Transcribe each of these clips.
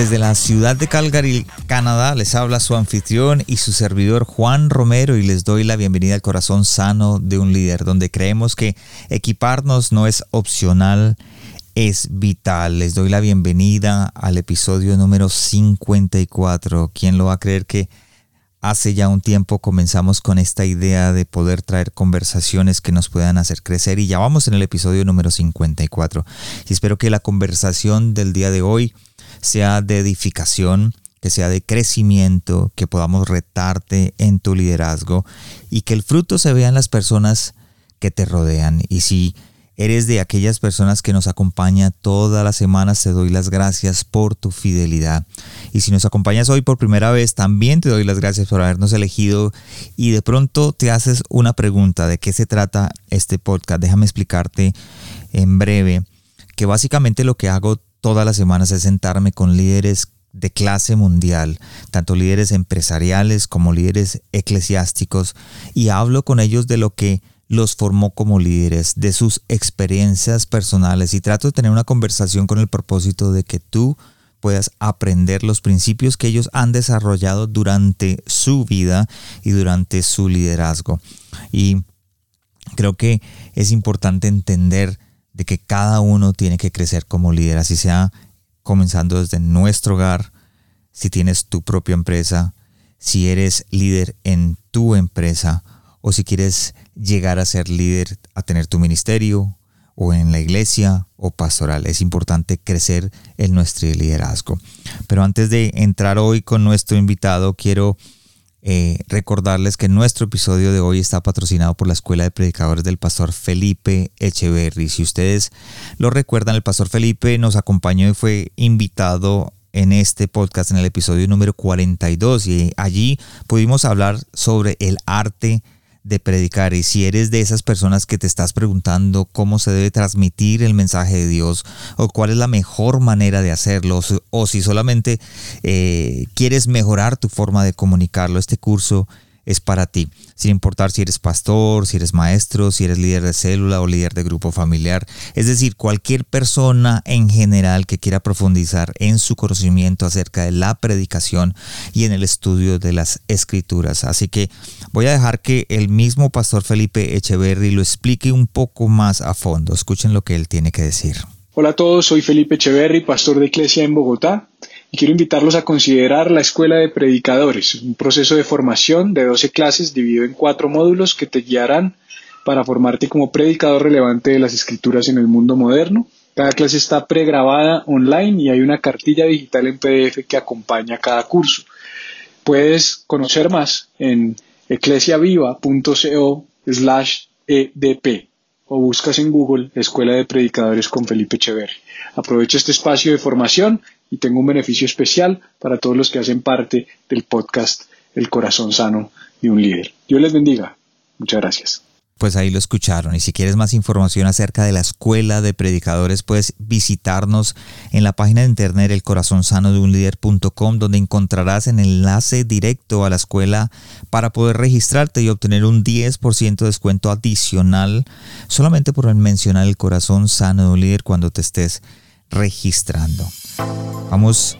Desde la ciudad de Calgary, Canadá, les habla su anfitrión y su servidor Juan Romero y les doy la bienvenida al corazón sano de un líder, donde creemos que equiparnos no es opcional, es vital. Les doy la bienvenida al episodio número 54. ¿Quién lo va a creer que hace ya un tiempo comenzamos con esta idea de poder traer conversaciones que nos puedan hacer crecer y ya vamos en el episodio número 54. Y espero que la conversación del día de hoy sea de edificación, que sea de crecimiento, que podamos retarte en tu liderazgo y que el fruto se vea en las personas que te rodean. Y si Eres de aquellas personas que nos acompaña todas las semanas. Te doy las gracias por tu fidelidad. Y si nos acompañas hoy por primera vez, también te doy las gracias por habernos elegido. Y de pronto te haces una pregunta de qué se trata este podcast. Déjame explicarte en breve que básicamente lo que hago todas las semanas es sentarme con líderes de clase mundial, tanto líderes empresariales como líderes eclesiásticos, y hablo con ellos de lo que los formó como líderes, de sus experiencias personales y trato de tener una conversación con el propósito de que tú puedas aprender los principios que ellos han desarrollado durante su vida y durante su liderazgo. Y creo que es importante entender de que cada uno tiene que crecer como líder, así sea comenzando desde nuestro hogar, si tienes tu propia empresa, si eres líder en tu empresa o si quieres llegar a ser líder, a tener tu ministerio o en la iglesia o pastoral. Es importante crecer en nuestro liderazgo. Pero antes de entrar hoy con nuestro invitado, quiero eh, recordarles que nuestro episodio de hoy está patrocinado por la Escuela de Predicadores del Pastor Felipe Echeverry. Si ustedes lo recuerdan, el Pastor Felipe nos acompañó y fue invitado en este podcast en el episodio número 42 y allí pudimos hablar sobre el arte de predicar. Y si eres de esas personas que te estás preguntando cómo se debe transmitir el mensaje de Dios o cuál es la mejor manera de hacerlo o si solamente eh, quieres mejorar tu forma de comunicarlo, este curso es para ti, sin importar si eres pastor, si eres maestro, si eres líder de célula o líder de grupo familiar. Es decir, cualquier persona en general que quiera profundizar en su conocimiento acerca de la predicación y en el estudio de las escrituras. Así que voy a dejar que el mismo pastor Felipe Echeverry lo explique un poco más a fondo. Escuchen lo que él tiene que decir. Hola a todos, soy Felipe Echeverry, pastor de iglesia en Bogotá y quiero invitarlos a considerar la Escuela de Predicadores, un proceso de formación de 12 clases dividido en cuatro módulos que te guiarán para formarte como predicador relevante de las escrituras en el mundo moderno. Cada clase está pregrabada online y hay una cartilla digital en PDF que acompaña cada curso. Puedes conocer más en eclesiaviva.co slash edp o buscas en Google Escuela de Predicadores con Felipe Echeverri. Aprovecho este espacio de formación y tengo un beneficio especial para todos los que hacen parte del podcast El corazón sano de un líder. Dios les bendiga. Muchas gracias pues ahí lo escucharon. Y si quieres más información acerca de la escuela de predicadores, puedes visitarnos en la página de internet elcorazonsanodeunlider.com donde encontrarás el enlace directo a la escuela para poder registrarte y obtener un 10% de descuento adicional solamente por mencionar el corazón sano de un líder cuando te estés registrando. Vamos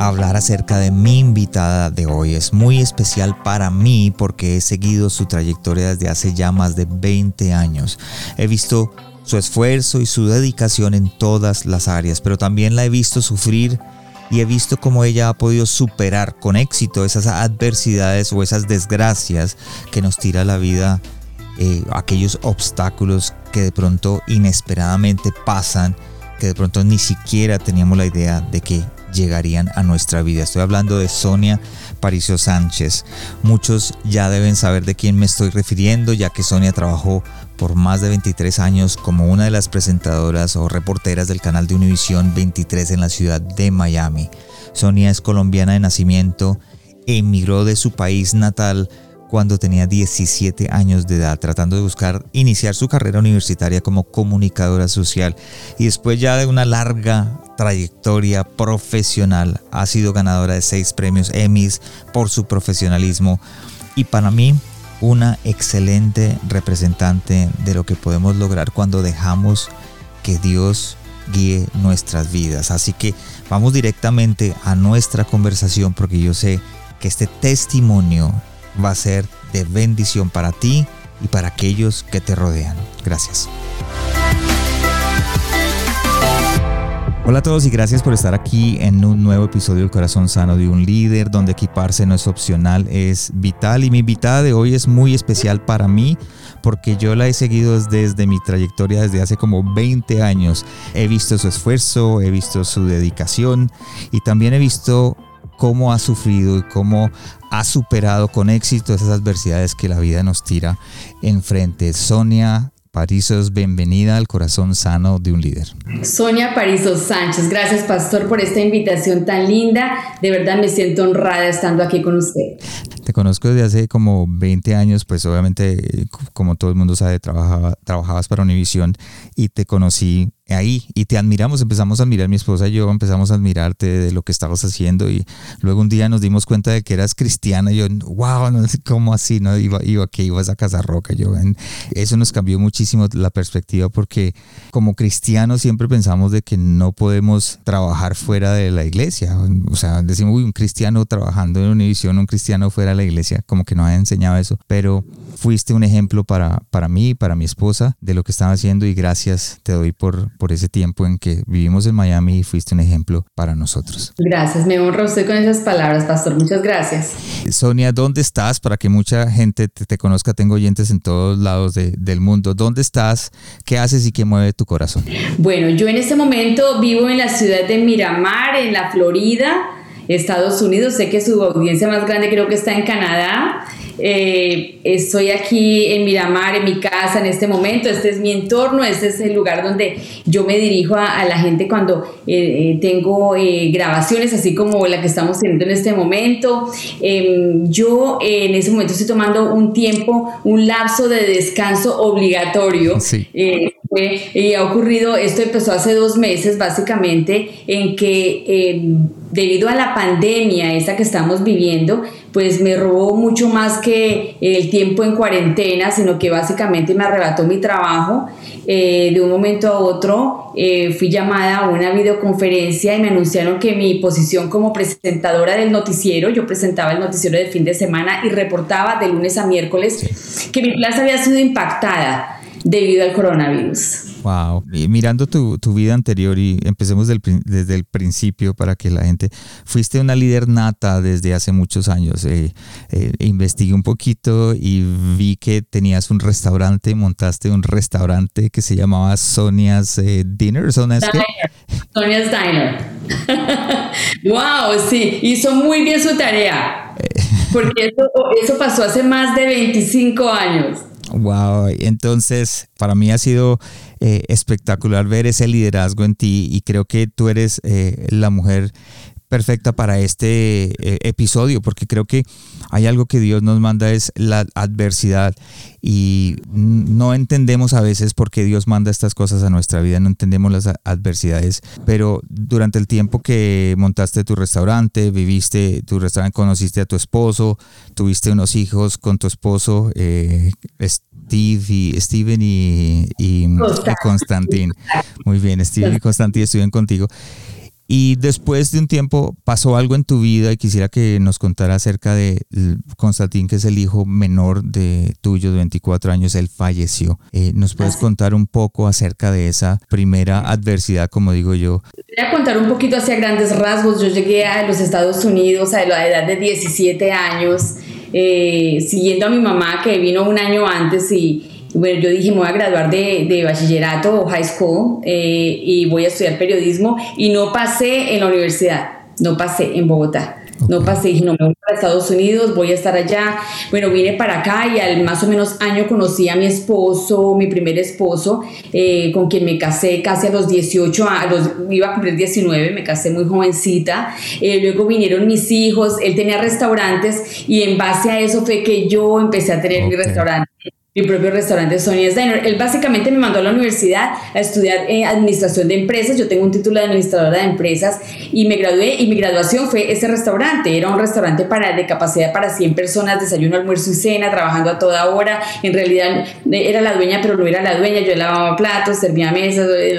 hablar acerca de mi invitada de hoy. Es muy especial para mí porque he seguido su trayectoria desde hace ya más de 20 años. He visto su esfuerzo y su dedicación en todas las áreas, pero también la he visto sufrir y he visto cómo ella ha podido superar con éxito esas adversidades o esas desgracias que nos tira la vida, eh, aquellos obstáculos que de pronto inesperadamente pasan, que de pronto ni siquiera teníamos la idea de que llegarían a nuestra vida. Estoy hablando de Sonia Paricio Sánchez. Muchos ya deben saber de quién me estoy refiriendo, ya que Sonia trabajó por más de 23 años como una de las presentadoras o reporteras del canal de Univisión 23 en la ciudad de Miami. Sonia es colombiana de nacimiento, emigró de su país natal cuando tenía 17 años de edad, tratando de buscar iniciar su carrera universitaria como comunicadora social y después ya de una larga trayectoria profesional ha sido ganadora de seis premios Emmys por su profesionalismo y para mí una excelente representante de lo que podemos lograr cuando dejamos que Dios guíe nuestras vidas. Así que vamos directamente a nuestra conversación porque yo sé que este testimonio va a ser de bendición para ti y para aquellos que te rodean. Gracias. Hola a todos y gracias por estar aquí en un nuevo episodio del Corazón Sano de un Líder, donde equiparse no es opcional, es vital. Y mi invitada de hoy es muy especial para mí porque yo la he seguido desde mi trayectoria desde hace como 20 años. He visto su esfuerzo, he visto su dedicación y también he visto cómo ha sufrido y cómo ha superado con éxito esas adversidades que la vida nos tira enfrente. Sonia Parisos, bienvenida al corazón sano de un líder. Sonia Parisos Sánchez, gracias pastor por esta invitación tan linda. De verdad me siento honrada estando aquí con usted. Te conozco desde hace como 20 años, pues obviamente, como todo el mundo sabe, trabajaba, trabajabas para Univision y te conocí ahí y te admiramos, empezamos a admirar mi esposa y yo, empezamos a admirarte de lo que estabas haciendo y luego un día nos dimos cuenta de que eras cristiana y yo, wow, no cómo así, no iba, iba que ibas a Casa Roca, yo, eso nos cambió muchísimo la perspectiva porque como cristianos siempre pensamos de que no podemos trabajar fuera de la iglesia, o sea, decimos, uy, un cristiano trabajando en Univision, un cristiano fuera de la iglesia, como que no ha enseñado eso, pero fuiste un ejemplo para, para mí, para mi esposa, de lo que estaba haciendo y gracias te doy por, por ese tiempo en que vivimos en Miami y fuiste un ejemplo para nosotros. Gracias, me honra usted con esas palabras, pastor. Muchas gracias. Sonia, ¿dónde estás? Para que mucha gente te, conozca, tengo oyentes en todos lados del mundo. ¿Dónde estás? ¿Qué haces y qué mueve tu corazón? Bueno, yo en este momento vivo en la ciudad de Miramar, en la Florida. Estados Unidos. Sé que su audiencia más grande creo que está en Canadá. Eh, estoy aquí en Miramar, en mi casa en este momento, este es mi entorno, este es el lugar donde yo me dirijo a, la gente cuando eh, eh, tengo grabaciones, así como la que estamos teniendo en este momento. Em, yo en ese momento estoy tomando un tiempo, un lapso de descanso obligatorio. y ha ocurrido, esto empezó hace dos meses básicamente, en que em, debido a la pandemia esa que estamos viviendo, pues me robó mucho más que el tiempo en cuarentena, sino que básicamente me arrebató mi trabajo. Eh, de un momento a otro eh, fui llamada a una videoconferencia y me anunciaron que mi posición como presentadora del noticiero, yo presentaba el noticiero de fin de semana y reportaba de lunes a miércoles, que mi plaza había sido impactada debido al coronavirus. Wow. Y mirando tu, vida anterior y empecemos desde el principio para que la gente, fuiste una líder nata desde hace muchos años. Eh, eh, investigué un poquito y vi que tenías un restaurante, montaste un restaurante que se llamaba Sonia's eh, Dinner. Sonia's, Sonia's Diner. wow, sí, hizo muy bien su tarea. Porque eso, eso pasó hace más de 25 años. Wow, entonces para mí ha sido eh, espectacular ver ese liderazgo en ti y creo que tú eres eh, la mujer perfecta para este eh, episodio, porque creo que hay algo que Dios nos manda es la adversidad y no entendemos a veces por qué Dios manda estas cosas a nuestra vida, no entendemos las adversidades, pero durante el tiempo que montaste tu restaurante, viviste tu restaurante, conociste a tu esposo, tuviste unos hijos con tu esposo, eh, Steve y Steven y, y, Constantín. Muy bien, Steven y Constantín estuvieron contigo. Y después de un tiempo pasó algo en tu vida y quisiera que nos contara acerca de Constantín, que es el hijo menor de tuyo de 24 años, él falleció. Eh, ¿Nos puedes contar un poco acerca de esa primera adversidad, como digo yo? Voy a contar un poquito hacia grandes rasgos. Yo llegué a los Estados Unidos a la edad de 17 años, eh, siguiendo a mi mamá que vino un año antes y bueno, yo dije, me voy a graduar de, de bachillerato o high school eh, y voy a estudiar periodismo y no pasé en la universidad. no pasé en Bogotá. No pasé, dije, no me voy para Estados Unidos, voy a estar allá. Bueno, vine para acá y al más o menos año conocí a mi esposo, mi primer esposo, eh, con quien me casé casi a los 18, a los, iba a cumplir 19, me casé muy jovencita. Eh, luego vinieron mis hijos, él tenía restaurantes y en base a eso fue que yo empecé a tener mi restaurante mi propio restaurante Sony's Diner. Él básicamente me mandó a la universidad a estudiar eh, administración de empresas. Yo tengo un título de administradora de empresas y me gradué y mi graduación fue ese restaurante. Era un restaurante para, de capacidad para 100 personas, desayuno, almuerzo y cena, trabajando a toda hora. En realidad eh, era la dueña, pero no era la dueña. Yo lavaba platos, servía mesas, eh,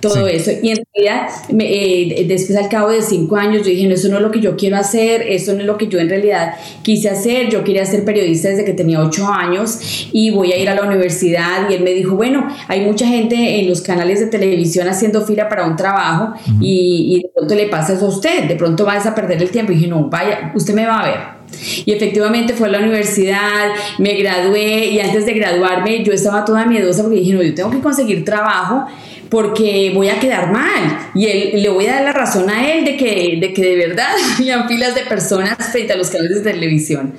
todo eso. Y en realidad, eh, después al cabo de cinco años, yo dije, no, eso no es lo que yo quiero hacer, eso no es lo que yo en realidad quise hacer. Yo quería ser periodista desde que tenía ocho años y voy a ir a la universidad. Y él me dijo, bueno, hay mucha gente en los canales de televisión haciendo fila para un trabajo y, y, de pronto le pasa eso a usted, de pronto vas a perder el tiempo. Y dije, no, vaya, usted me va a ver. Y efectivamente fue a la universidad, me gradué y antes de graduarme yo estaba toda miedosa porque dije, no, yo tengo que conseguir trabajo porque voy a quedar mal. Y él, le voy a dar la razón a él de que de, que de verdad había filas de personas frente a los canales de televisión.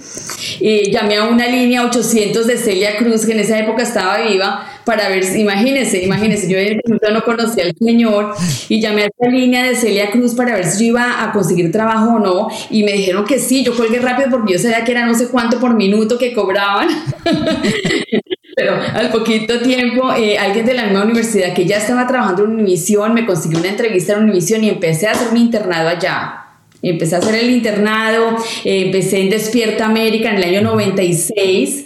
Eh, llamé a una línea 800 de Celia Cruz, que en esa época estaba viva, para ver, imagínense, imagínense, yo en ese no conocía al señor y llamé a esa línea de Celia Cruz para ver si yo iba a conseguir trabajo o no y me dijeron que sí, yo colgué rápido porque yo sabía que era no sé cuánto por minuto que cobraban. Pero al poquito tiempo, eh, alguien de la misma universidad que ya estaba trabajando en Univisión me consiguió una entrevista en Univisión y empecé a hacer un internado allá. Empecé a hacer el internado, eh, empecé en Despierta América en el año 96,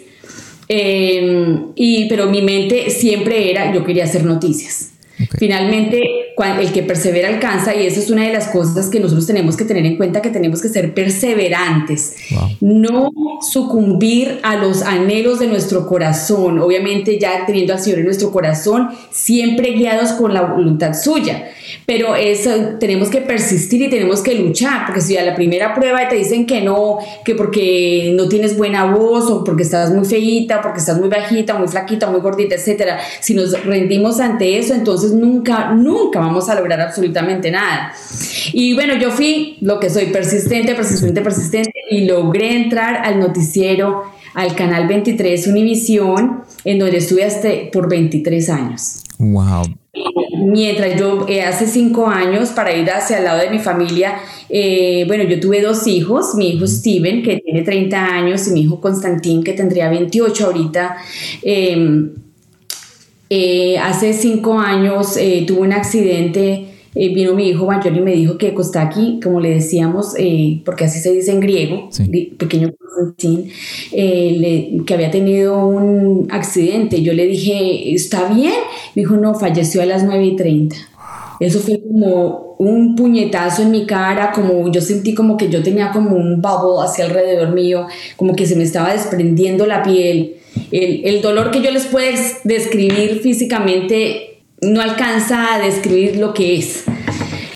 eh, y, pero mi mente siempre era, yo quería hacer noticias. Finalmente, el que persevera alcanza y eso es una de las cosas que nosotros tenemos que tener en cuenta, que tenemos que ser perseverantes, no sucumbir a los anhelos de nuestro corazón, obviamente ya teniendo al Señor en nuestro corazón, siempre guiados con la voluntad suya. Pero eso tenemos que persistir y tenemos que luchar, porque si a la primera prueba te dicen que no, que porque no tienes buena voz o porque estás muy feíta, porque estás muy bajita, muy flaquita, muy gordita, etcétera, si nos rendimos ante eso, entonces nunca, nunca vamos a lograr absolutamente nada. Y bueno, yo fui lo que soy, persistente, persistente, persistente, y logré entrar al noticiero, al canal 23 Univisión, en donde estuve hasta por 23 años. Wow mientras yo eh, hace cinco años, para ir hacia el lado de mi familia, eh, bueno, yo tuve dos hijos, mi hijo Steven, que tiene 30 años, y mi hijo Constantín, que tendría 28 ahorita. Em, eh, hace cinco años tuve un accidente. vino mi hijo mayor y me dijo que Kostaki, como le decíamos, porque así se dice en griego, pequeño que había tenido un accidente. Yo le dije, ¿está bien? Me dijo, no, falleció a las 9 y 30. Eso fue como un puñetazo en mi cara, como yo sentí como que yo tenía como un bubble hacia alrededor mío, como que se me estaba desprendiendo la piel. El, el dolor que yo les puedo describir físicamente no alcanza a describir lo que es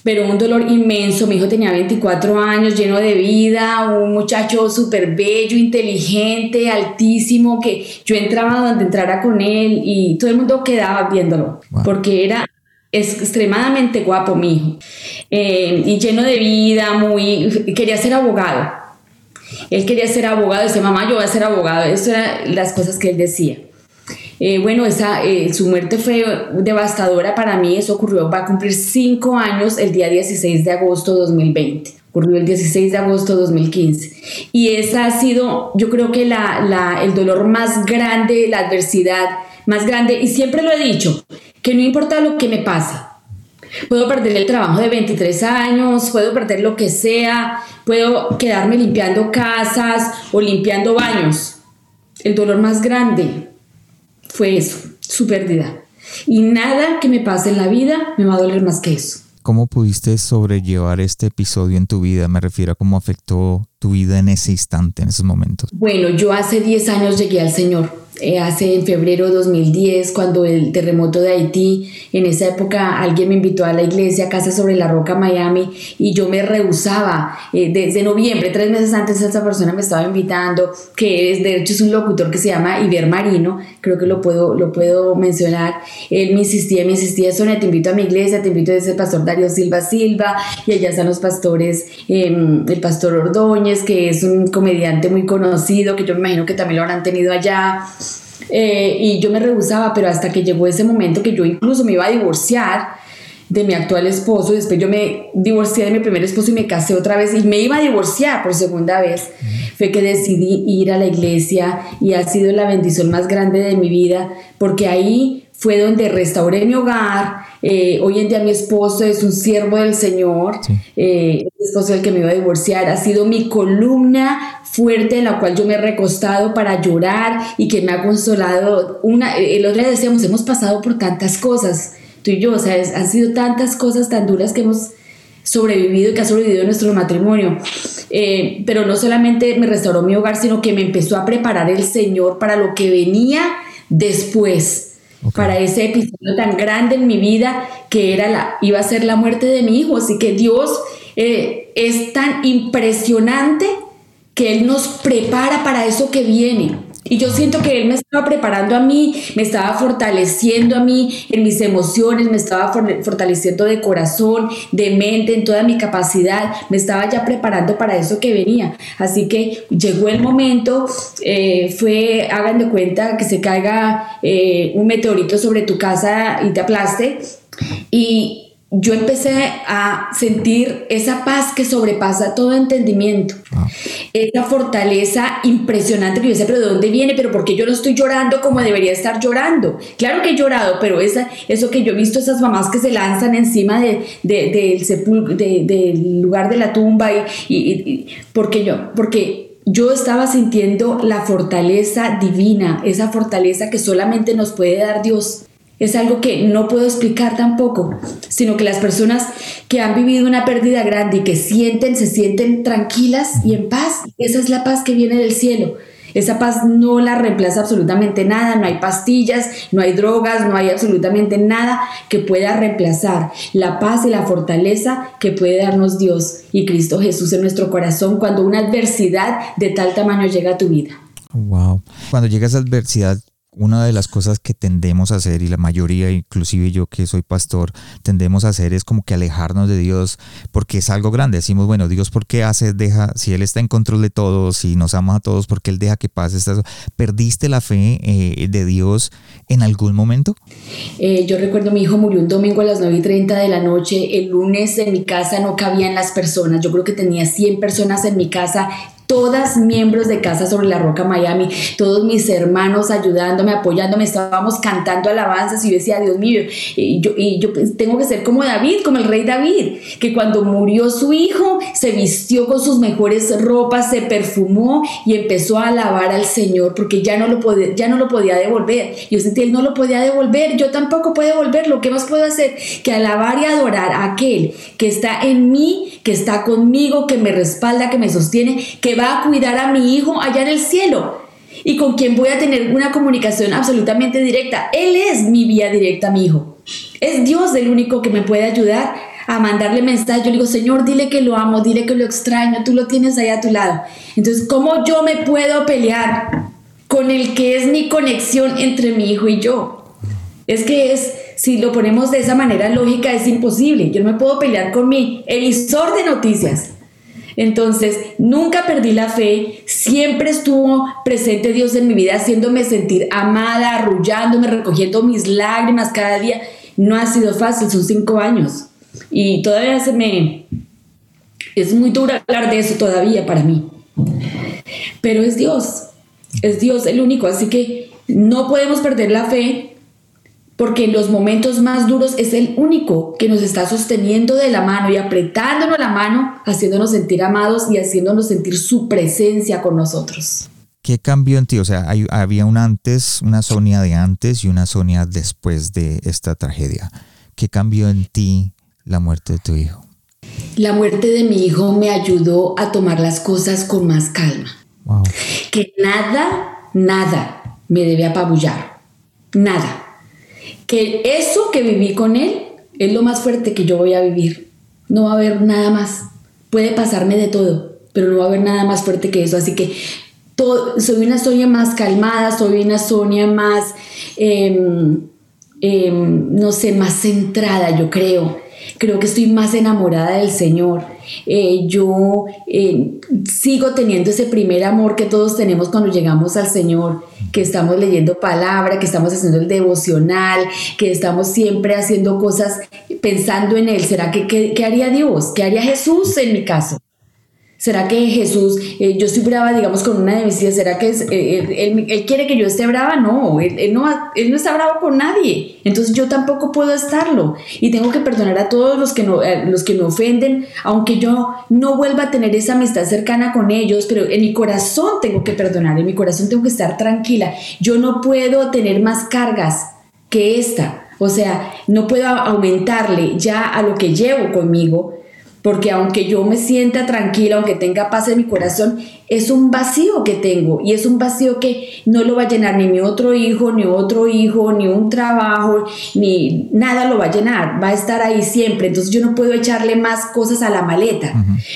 pero un dolor inmenso. Mi hijo tenía 24 años, lleno de vida, un muchacho súper bello, inteligente, altísimo, que yo entraba donde entrara con él y todo el mundo quedaba viéndolo, porque era extremadamente guapo mi hijo, eh, y lleno de vida, muy, quería ser abogado. Él quería ser abogado, decía, mamá, yo voy a ser abogado. Eso eran las cosas que él decía. Eh, bueno, esa, eh, su muerte fue devastadora para mí, eso ocurrió, va a cumplir cinco años el día 16 de agosto de 2020 ocurrió el 16 de agosto de 2015. Y esa ha sido, yo creo que la, la, el dolor más grande, la adversidad más grande, y siempre lo he dicho, que no importa lo que me pase, puedo perder el trabajo de 23 años, puedo perder lo que sea, puedo quedarme limpiando casas o limpiando baños. El dolor más grande fue eso, su pérdida. Y nada que me pase en la vida me va a doler más que eso. ¿Cómo pudiste sobrellevar este episodio en tu vida? Me refiero a cómo afectó tu vida en ese instante, en esos momentos? Bueno, yo hace 10 años llegué al Señor. Eh, hace en febrero de 2010, cuando el terremoto de Haití, en esa época alguien me invitó a la iglesia, Casa sobre la Roca, Miami, y yo me rehusaba. Eh, desde noviembre, tres meses antes, esa persona me estaba invitando, que es, de hecho es un locutor que se llama Iber Marino, creo que lo puedo, lo puedo mencionar. Él me insistía, me insistía, Sonia, te invito a mi iglesia, te invito a ese pastor Darío Silva Silva, y allá están los pastores, em, el pastor Ordóñez, que es un comediante muy conocido, que yo me imagino que también lo habrán tenido allá. Eh, y yo me rehusaba, pero hasta que llegó ese momento que yo incluso me iba a divorciar de mi actual esposo, después yo me divorcié de mi primer esposo y me casé otra vez y me iba a divorciar por segunda vez, fue que decidí ir a la iglesia y ha sido la bendición más grande de mi vida, porque ahí fue donde restauré mi hogar, eh, hoy en día mi esposo es un siervo del Señor, eh, el esposo del que me iba a divorciar, ha sido mi columna fuerte en la cual yo me he recostado para llorar y que me ha consolado. Una, el otro día decíamos, hemos pasado por tantas cosas, tú y yo, o sea, han sido tantas cosas tan duras que hemos sobrevivido y que ha sobrevivido nuestro matrimonio. Eh, pero no solamente me restauró mi hogar, sino que me empezó a preparar el Señor para lo que venía después para ese episodio tan grande en mi vida que era la, iba a ser la muerte de mi hijo. Así que Dios eh, es tan impresionante que Él nos prepara para eso que viene. Y yo siento que Él me estaba preparando a mí, me estaba fortaleciendo a mí en mis emociones, me estaba fortaleciendo de corazón, de mente, en toda mi capacidad, me estaba ya preparando para eso que venía. Así que llegó el momento, eh, fue, hagan de cuenta que se caiga eh, un meteorito sobre tu casa y te aplaste. Y, yo empecé a sentir esa paz que sobrepasa todo entendimiento, ah. esa fortaleza impresionante que yo decía, pero ¿de dónde viene? ¿Pero por qué yo no estoy llorando como debería estar llorando? Claro que he llorado, pero esa, eso que yo he visto, esas mamás que se lanzan encima de, del, sepul del lugar de la tumba, y, porque yo, porque yo estaba sintiendo la fortaleza divina, esa fortaleza que solamente nos puede dar Dios es algo que no puedo explicar tampoco, sino que las personas que han vivido una pérdida grande y que sienten, se sienten tranquilas y en paz, esa es la paz que viene del cielo. Esa paz no la reemplaza absolutamente nada, no hay pastillas, no hay drogas, no hay absolutamente nada que pueda reemplazar la paz y la fortaleza que puede darnos Dios y Cristo Jesús en nuestro corazón cuando una adversidad de tal tamaño llega a tu vida. Wow. Cuando llega esa adversidad, una de las cosas que tendemos a hacer, y la mayoría, inclusive yo que soy pastor, tendemos a hacer es como que alejarnos de Dios porque es algo grande. Decimos, bueno, Dios, ¿por qué hace, deja, si Él está en control de todos, si nos ama a todos, ¿por qué Él deja que pase? ¿Perdiste la fe eh, de Dios en algún momento? Eh, yo recuerdo, mi hijo murió un domingo a las 9 y 30 de la noche. El lunes en mi casa no cabían las personas. Yo creo que tenía 100 personas en mi casa todas miembros de Casa sobre la Roca Miami, todos mis hermanos ayudándome, apoyándome, estábamos cantando alabanzas y yo decía, Dios mío, y yo, y yo tengo que ser como David, como el rey David, que cuando murió su hijo se vistió con sus mejores ropas, se perfumó y empezó a alabar al Señor porque ya no lo podía, ya no lo podía devolver. Yo sentí, él no lo podía devolver, yo tampoco puedo devolverlo. ¿Qué más puedo hacer que alabar y adorar a aquel que está en mí, que está conmigo, que me respalda, que me sostiene, que va a cuidar a mi hijo allá en el cielo y con quien voy a tener una comunicación absolutamente directa. Él es mi vía directa, mi hijo. Es Dios el único que me puede ayudar a mandarle mensaje. Yo le digo, Señor, dile que lo amo, dile que lo extraño, tú lo tienes ahí a tu lado. Entonces, ¿cómo yo me puedo pelear con el que es mi conexión entre mi hijo y yo? Es que es, si lo ponemos de esa manera lógica, es imposible. Yo no me puedo pelear con mi emisor de noticias entonces, nunca perdí la fe, siempre estuvo presente Dios en mi vida, haciéndome sentir amada, arrullándome, recogiendo mis lágrimas cada día. No ha sido fácil, son cinco años. Y todavía se me... Es muy duro hablar de eso todavía para mí. Pero es Dios, es Dios el único, así que no podemos perder la fe porque en los momentos más duros es el único que nos está sosteniendo de la mano y apretándonos la mano, haciéndonos sentir amados y haciéndonos sentir su presencia con nosotros. ¿Qué cambió en ti? O sea, había un antes, una Sonia de antes y una Sonia después de esta tragedia. ¿Qué cambió en ti la muerte de tu hijo? la muerte de mi hijo me ayudó a tomar las cosas con más calma. Que nada, nada me debe apabullar. Nada. Que eso que viví con él es lo más fuerte que yo voy a vivir. No va a haber nada más. Puede pasarme de todo, pero no va a haber nada más fuerte que eso. Así que soy una Sonia más calmada, soy una Sonia más, em, em, no sé, más centrada, yo creo creo que estoy más enamorada del Señor. Eh, yo eh, sigo teniendo ese primer amor que todos tenemos cuando llegamos al Señor, que estamos leyendo palabra, que estamos haciendo el devocional, que estamos siempre haciendo cosas pensando en Él. ¿Será que qué haría Dios? ¿Qué haría Jesús en mi caso? ¿Será que Jesús, eh, yo estoy brava, digamos, con una de mis hijas, ¿será que eh, él, quiere que yo esté brava? No él, no, él no está bravo con nadie. Entonces yo tampoco puedo estarlo. Y tengo que perdonar a todos los que, no, eh, los que me ofenden, aunque yo no vuelva a tener esa amistad cercana con ellos, pero en mi corazón tengo que perdonar, en mi corazón tengo que estar tranquila. Yo no puedo tener más cargas que esta. O sea, no puedo aumentarle ya a lo que llevo conmigo porque aunque yo me sienta tranquila, aunque tenga paz en mi corazón, es un vacío que tengo y es un vacío que no lo va a llenar ni mi otro hijo, ni otro hijo, ni un trabajo, ni nada lo va a llenar, va a estar ahí siempre. Entonces yo no puedo echarle más cosas a la maleta,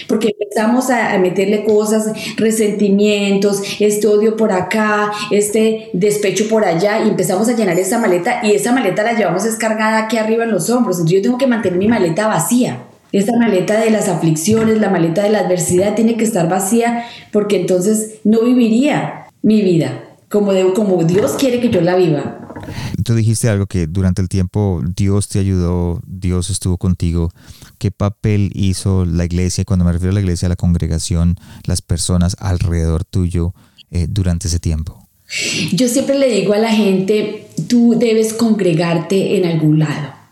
porque empezamos a, meterle cosas, resentimientos, este odio por acá, este despecho por allá y empezamos a llenar esa maleta y esa maleta la llevamos descargada aquí arriba en los hombros. Entonces yo tengo que mantener mi maleta vacía. Esta maleta de las aflicciones, la maleta de la adversidad tiene que estar vacía porque entonces no viviría mi vida como, como Dios quiere que yo la viva. Tú dijiste algo que durante el tiempo Dios te ayudó, Dios estuvo contigo. ¿Qué papel hizo la iglesia, cuando me refiero a la iglesia, a la congregación, las personas alrededor tuyo eh, durante ese tiempo? Yo siempre le digo a la gente, tú debes congregarte en algún lado.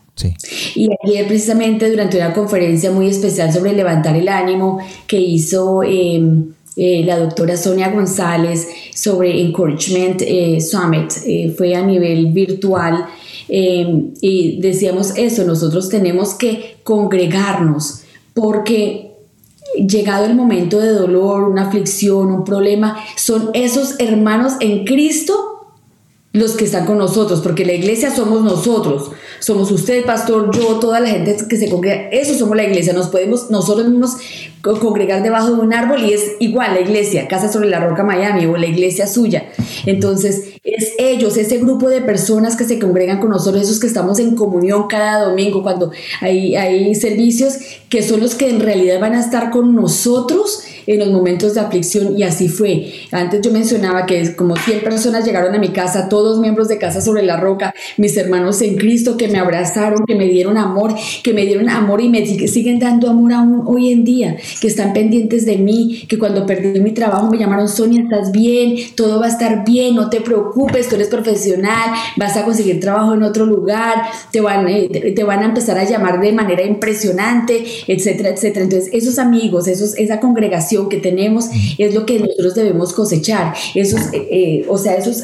Y ayer precisamente durante una conferencia muy especial sobre levantar el ánimo que hizo em, eh, la doctora Sonia González sobre Encouragement eh, Summit, eh, fue a nivel virtual em, y decíamos eso, nosotros tenemos que congregarnos porque llegado el momento de dolor, una aflicción, un problema, son esos hermanos en Cristo los que están con nosotros, porque la iglesia somos nosotros, somos usted, pastor, yo, toda la gente que se congrega, eso somos la iglesia, nos podemos nosotros mismos congregar debajo de un árbol y es igual la iglesia, Casa sobre la Roca Miami o la iglesia suya. Entonces, es ellos, ese grupo de personas que se congregan con nosotros, esos que estamos en comunión cada domingo, cuando hay, hay servicios, que son los que en realidad van a estar con nosotros en los momentos de aflicción y así fue. Antes yo mencionaba que como 100 personas llegaron a mi casa, todos miembros de Casa sobre la Roca, mis hermanos en Cristo que me abrazaron, que me dieron amor, que me dieron amor y me siguen dando amor aún hoy en día, que están pendientes de mí, que cuando perdí mi trabajo me llamaron Sonia, estás bien, todo va a estar bien, no te preocupes, tú eres profesional, vas a conseguir trabajo en otro lugar, te van, eh, te van a empezar a llamar de manera impresionante, etcétera, etcétera. Entonces, esos amigos, esos, esa congregación, que tenemos es lo que nosotros debemos cosechar. Esos, eh, eh, o sea, esos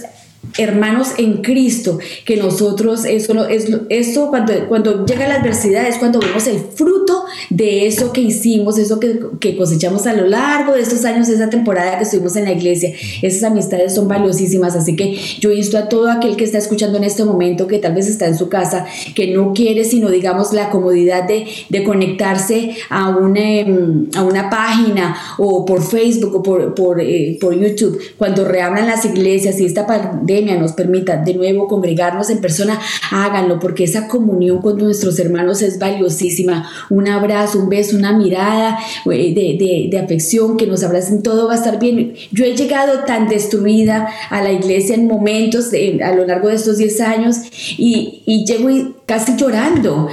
hermanos en Cristo, que nosotros, eso, es, eso cuando, cuando llega la adversidad es cuando vemos el fruto de eso que hicimos, eso que, que, cosechamos a lo largo de estos años, esa temporada que estuvimos en la iglesia. Esas amistades son valiosísimas, así que yo insto a todo aquel que está escuchando en este momento, que tal vez está en su casa, que no quiere sino, digamos, la comodidad de, de conectarse a una, em, a una página o por Facebook o por, por, eh, por YouTube, cuando reabran las iglesias y esta pandemia nos permita de nuevo congregarnos en persona, háganlo porque esa comunión con nuestros hermanos es valiosísima. Un un beso, una mirada de, de, afección, que nos abracen, todo va a estar bien. Yo he llegado tan destruida a la iglesia en momentos a lo largo de estos 10 años y, y llego casi llorando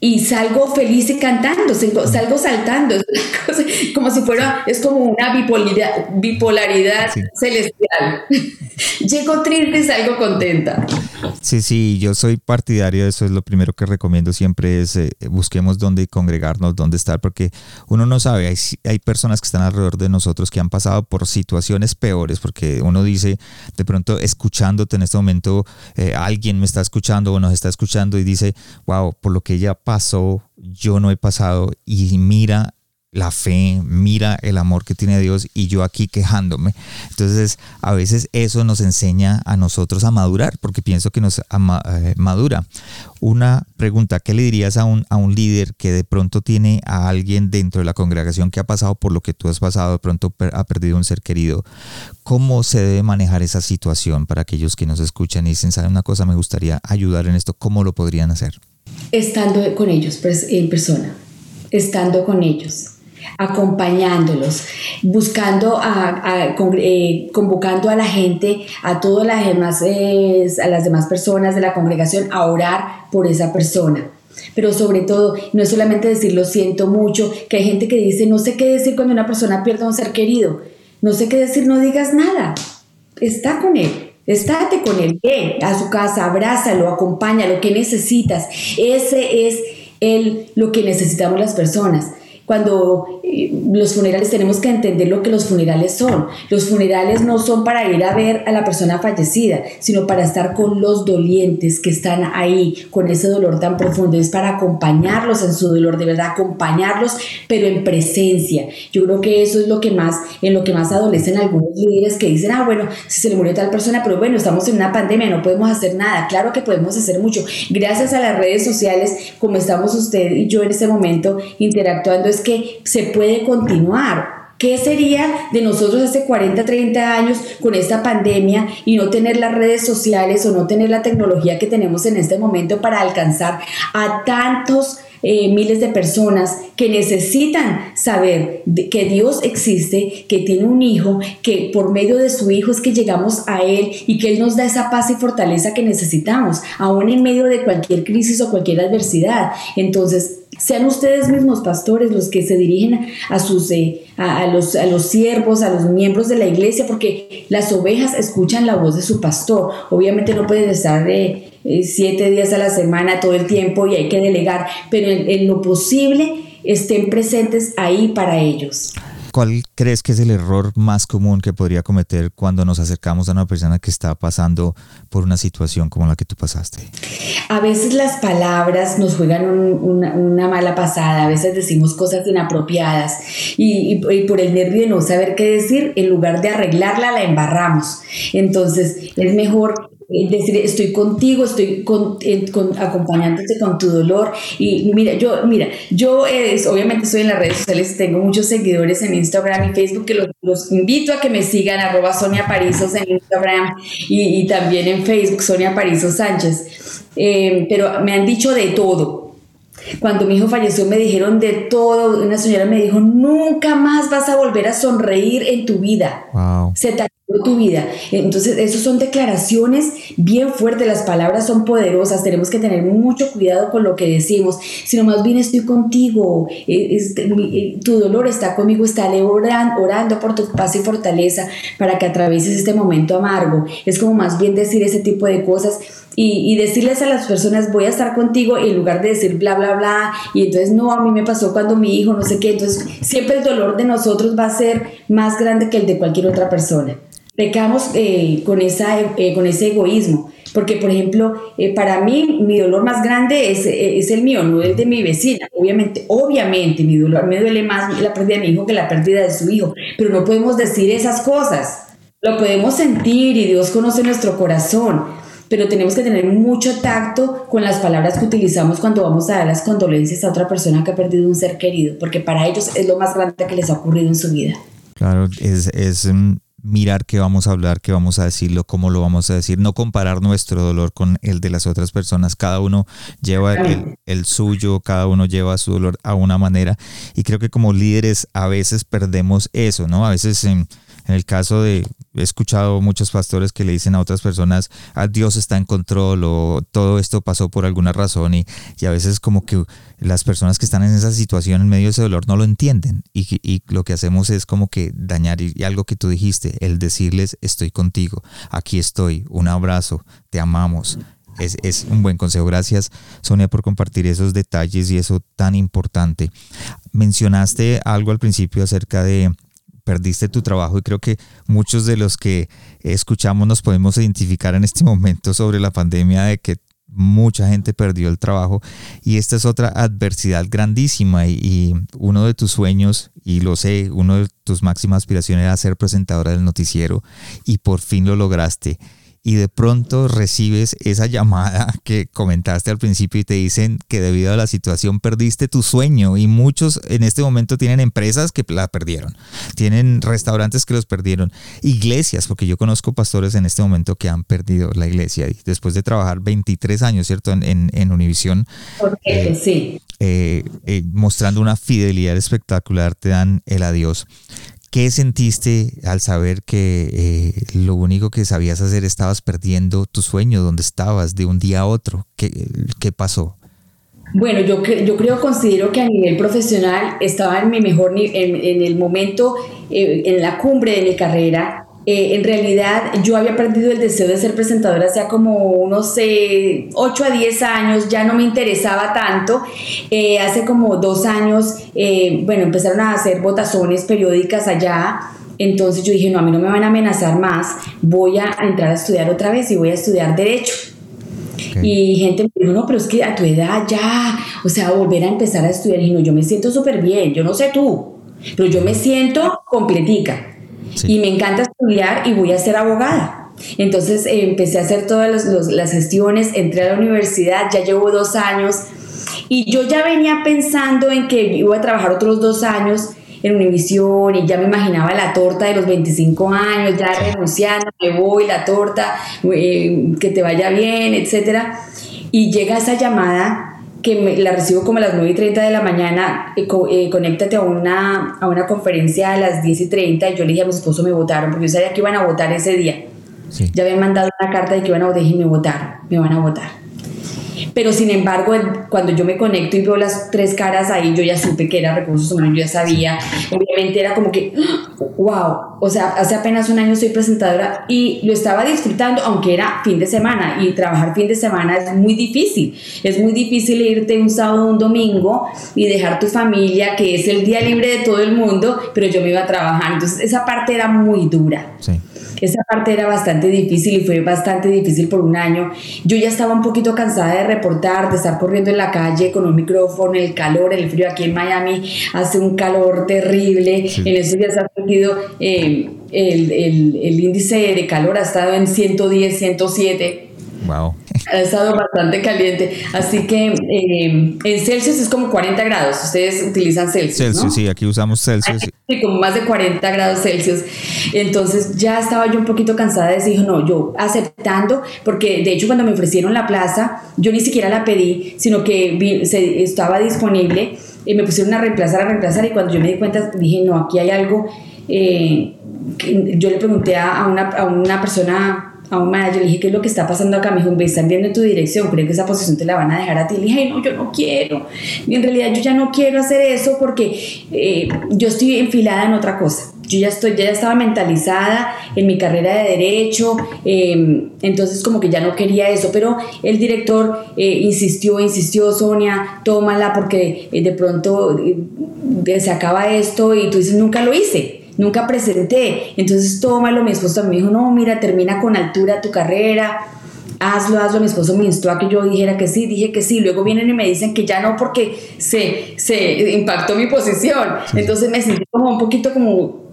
y salgo feliz y cantando, salgo saltando, como si fuera, es como una bipolaridad, bipolaridad celestial. Llego triste y salgo contenta. Sí, sí, yo soy partidario de eso, es lo primero que recomiendo siempre es eh, busquemos dónde congregarnos, dónde estar, porque uno no sabe, hay, hay personas que están alrededor de nosotros que han pasado por situaciones peores, porque uno dice, de pronto escuchándote en este momento, eh, alguien me está escuchando o nos está escuchando y dice, wow, por lo que ella pasó, yo no he pasado y mira la fe, mira el amor que tiene Dios y yo aquí quejándome. Entonces, a veces eso nos enseña a nosotros a madurar, porque pienso que nos eh, madura. Una pregunta, ¿qué le dirías a un, a un líder que de pronto tiene a alguien dentro de la congregación que ha pasado por lo que tú has pasado, de pronto ha perdido un ser querido? ¿Cómo se debe manejar esa situación para aquellos que nos escuchan y dicen, ¿sabe una cosa? Me gustaría ayudar en esto. ¿Cómo lo podrían hacer? Estando con ellos en persona, estando con ellos acompañándolos, buscando, a, eh, convocando a la gente, a todas las demás, eh, a las demás personas de la congregación a orar por esa persona. Pero sobre todo, no es solamente decir lo siento mucho, que hay gente que dice no sé qué decir cuando una persona pierde un ser querido. No sé qué decir, no digas nada. Está con él. Estate con él, ve a su casa, abrázalo, acompaña lo que necesitas. Ese es el, lo que necesitamos las personas cuando eh, los funerales tenemos que entender lo que los funerales son. Los funerales no son para ir a ver a la persona fallecida, sino para estar con los dolientes que están ahí, con ese dolor tan profundo. Es para acompañarlos en su dolor, de verdad, acompañarlos, pero en presencia. Yo creo que eso es lo que más, en lo que más adolecen algunos líderes que dicen, ah, bueno, si se le murió tal persona, pero bueno, estamos en una pandemia, no podemos hacer nada. Claro que podemos hacer mucho. Gracias a las redes sociales, como estamos usted y yo en este momento interactuando, que se puede continuar. ¿Qué sería de nosotros hace 40, 30 años con esta pandemia y no tener las redes sociales o no tener la tecnología que tenemos en este momento para alcanzar a tantos eh, miles de personas que necesitan saber que Dios existe, que tiene un hijo, que por medio de su hijo es que llegamos a Él y que Él nos da esa paz y fortaleza que necesitamos, aún en medio de cualquier crisis o cualquier adversidad. Entonces, sean ustedes mismos pastores los que se dirigen a sus eh, a, los a los siervos, a los miembros de la iglesia, porque las ovejas escuchan la voz de su pastor. Obviamente no pueden estar eh, eh, siete días a la semana todo el tiempo y hay que delegar, pero en lo posible estén presentes ahí para ellos. ¿Cuál crees que es el error más común que podría cometer cuando nos acercamos a una persona que está pasando por una situación como la que tú pasaste? A veces las palabras nos juegan una, mala pasada, a veces decimos cosas inapropiadas y, y, por el nervio de no saber qué decir, en lugar de arreglarla, la embarramos. Entonces es mejor decir, estoy contigo, estoy con, acompañándote con tu dolor. Y mira, yo, mira, yo obviamente estoy en las redes sociales, tengo muchos seguidores en Instagram y Facebook que los, invito a que me sigan, arroba Sonia Parisos en Instagram y, también en Facebook, Sonia Parisos Sánchez. Eh, pero me han dicho de todo. Cuando mi hijo falleció me dijeron de todo. Una señora me dijo, nunca más vas a volver a sonreír en tu vida. Wow. Se te tu vida. Entonces, eso son declaraciones bien fuertes, las palabras son poderosas, tenemos que tener mucho cuidado con lo que decimos, sino más bien estoy contigo, eh, eh, tu dolor está conmigo, está orando, orando por tu paz y fortaleza para que atravieses este momento amargo. Es como más bien decir ese tipo de cosas y, decirles a las personas voy a estar contigo en lugar de decir bla, bla, bla, y entonces no, a mí me pasó cuando mi hijo, no sé qué, entonces siempre el dolor de nosotros va a ser más grande que el de cualquier otra persona pecamos eh, con, esa, eh, con ese egoísmo. Porque, por ejemplo, eh, para mí mi dolor más grande es, es, el mío, no el de mi vecina. Obviamente, obviamente mi dolor me duele más la pérdida de mi hijo que la pérdida de su hijo. Pero no podemos decir esas cosas. Lo podemos sentir y Dios conoce nuestro corazón. Pero tenemos que tener mucho tacto con las palabras que utilizamos cuando vamos a dar las condolencias a otra persona que ha perdido un ser querido. Porque para ellos es lo más grande que les ha ocurrido en su vida. Claro, es, es mm, mirar qué vamos a hablar, qué vamos a decirlo, cómo lo vamos a decir, no comparar nuestro dolor con el de las otras personas. Cada uno lleva el, suyo, cada uno lleva su dolor a una manera. Y creo que como líderes a veces perdemos eso, ¿no? A veces en, en el caso de, he escuchado muchos pastores que le dicen a otras personas, ah, Dios está en control o todo esto pasó por alguna razón y, y, a veces como que las personas que están en esa situación en medio de ese dolor no lo entienden y, y lo que hacemos es como que dañar y, algo que tú dijiste, el decirles estoy contigo, aquí estoy, un abrazo, te amamos. Es, es, un buen consejo. Gracias, Sonia, por compartir esos detalles y eso tan importante. Mencionaste algo al principio acerca de perdiste tu trabajo y creo que muchos de los que escuchamos nos podemos identificar en este momento sobre la pandemia de que mucha gente perdió el trabajo. Y esta es otra adversidad grandísima y, uno de tus sueños, y lo sé, uno de tus máximas aspiraciones era ser presentadora del noticiero y por fin lo lograste y de pronto recibes esa llamada que comentaste al principio y te dicen que debido a la situación perdiste tu sueño y muchos en este momento tienen empresas que la perdieron, tienen restaurantes que los perdieron, iglesias, porque yo conozco pastores en este momento que han perdido la iglesia y después de trabajar 23 años, ¿cierto? En, en, en Univisión. Eh, sí. Eh, eh, mostrando una fidelidad espectacular, te dan el adiós. ¿Qué sentiste al saber que eh, lo único que sabías hacer estabas perdiendo tu sueño, donde estabas de un día a otro? ¿Qué, qué pasó? Bueno, yo, yo creo, considero que a nivel profesional estaba en mi mejor, en, en el momento, eh, en la cumbre de mi carrera, eh, en realidad yo había perdido el deseo de ser presentadora hace como unos 8 a 10 años, ya no me interesaba tanto. Eh, hace como dos años, eh, bueno, empezaron a hacer votaciones periódicas allá. Entonces yo dije, no, a mí no me van a amenazar más, voy a entrar a estudiar otra vez y voy a estudiar derecho. Y gente me dijo, no, pero es que a tu edad ya, o sea, volver a empezar a estudiar. Y no, yo me siento súper bien, yo no sé tú, pero yo me siento completica. Y me encanta estudiar y voy a ser abogada. Entonces eh, empecé a hacer todas las gestiones, entré a la universidad, ya llevo dos años y yo ya venía pensando en que iba a trabajar otros dos años en Univisión y ya me imaginaba la torta de los 25 años, ya renunciando, me voy, la torta, eh, que te vaya bien, etcétera. Y llega esa llamada que la recibo como a las 9 y 30 de la mañana, eh, eh, conéctate a una, a una conferencia a las 10 y 30 y yo le dije a mi esposo me votaron porque yo sabía que iban a votar ese día. Ya habían mandado una carta de que iban a votar y me votaron, me van a votar. Pero sin embargo, cuando yo me conecto y veo las tres caras ahí, yo ya supe que era recursos humanos, yo ya sabía. Obviamente era como que, wow, o sea, hace apenas un año soy presentadora y lo estaba disfrutando, aunque era fin de semana y trabajar fin de semana es muy difícil. Es muy difícil irte un sábado, un domingo y dejar tu familia, que es el día libre de todo el mundo, pero yo me iba a trabajar. Entonces, esa parte era muy dura. Sí. Esa parte era bastante difícil y fue bastante difícil por un año. Yo ya estaba un poquito cansada de reportar, de estar corriendo en la calle con un micrófono, el calor, el frío. Aquí en Miami hace un calor terrible. En esos días ha sentido eh, el, el, el índice de calor ha estado en 110, 107 Wow. Ha estado bastante caliente. Así que eh, en Celsius es como 40 grados. Ustedes utilizan Celsius. Celsius, sí, aquí usamos Celsius. Sí, como más de 40 grados Celsius. Entonces ya estaba yo un poquito cansada de decir, no, yo aceptando, porque de hecho cuando me ofrecieron la plaza, yo ni siquiera la pedí, sino que se, estaba disponible y me pusieron a reemplazar, a reemplazar. Y cuando yo me di cuenta, dije, no, aquí hay algo. Eh, yo le pregunté a una, a una persona a un manager, le dije, ¿qué es lo que está pasando acá? Me dijo, me están viendo en tu dirección, creo que esa posición te la van a dejar a ti. Le dije, no, yo no quiero. Y en realidad yo ya no quiero hacer eso porque eh, yo estoy enfilada en otra cosa. Yo ya, estoy, ya estaba mentalizada en mi carrera de derecho, em, entonces como que ya no quería eso, pero el director eh, insistió, insistió, Sonia, tómala porque eh, de pronto se acaba esto y tú dices, nunca lo hice nunca presenté. Entonces, tómalo. Mi esposo me dijo, no, mira, termina con altura tu carrera. Hazlo, hazlo. Mi esposo me instó a que yo dijera que sí, dije que sí. Luego vienen y me dicen que ya no porque se, se impactó mi posición. Entonces me sentí como un poquito como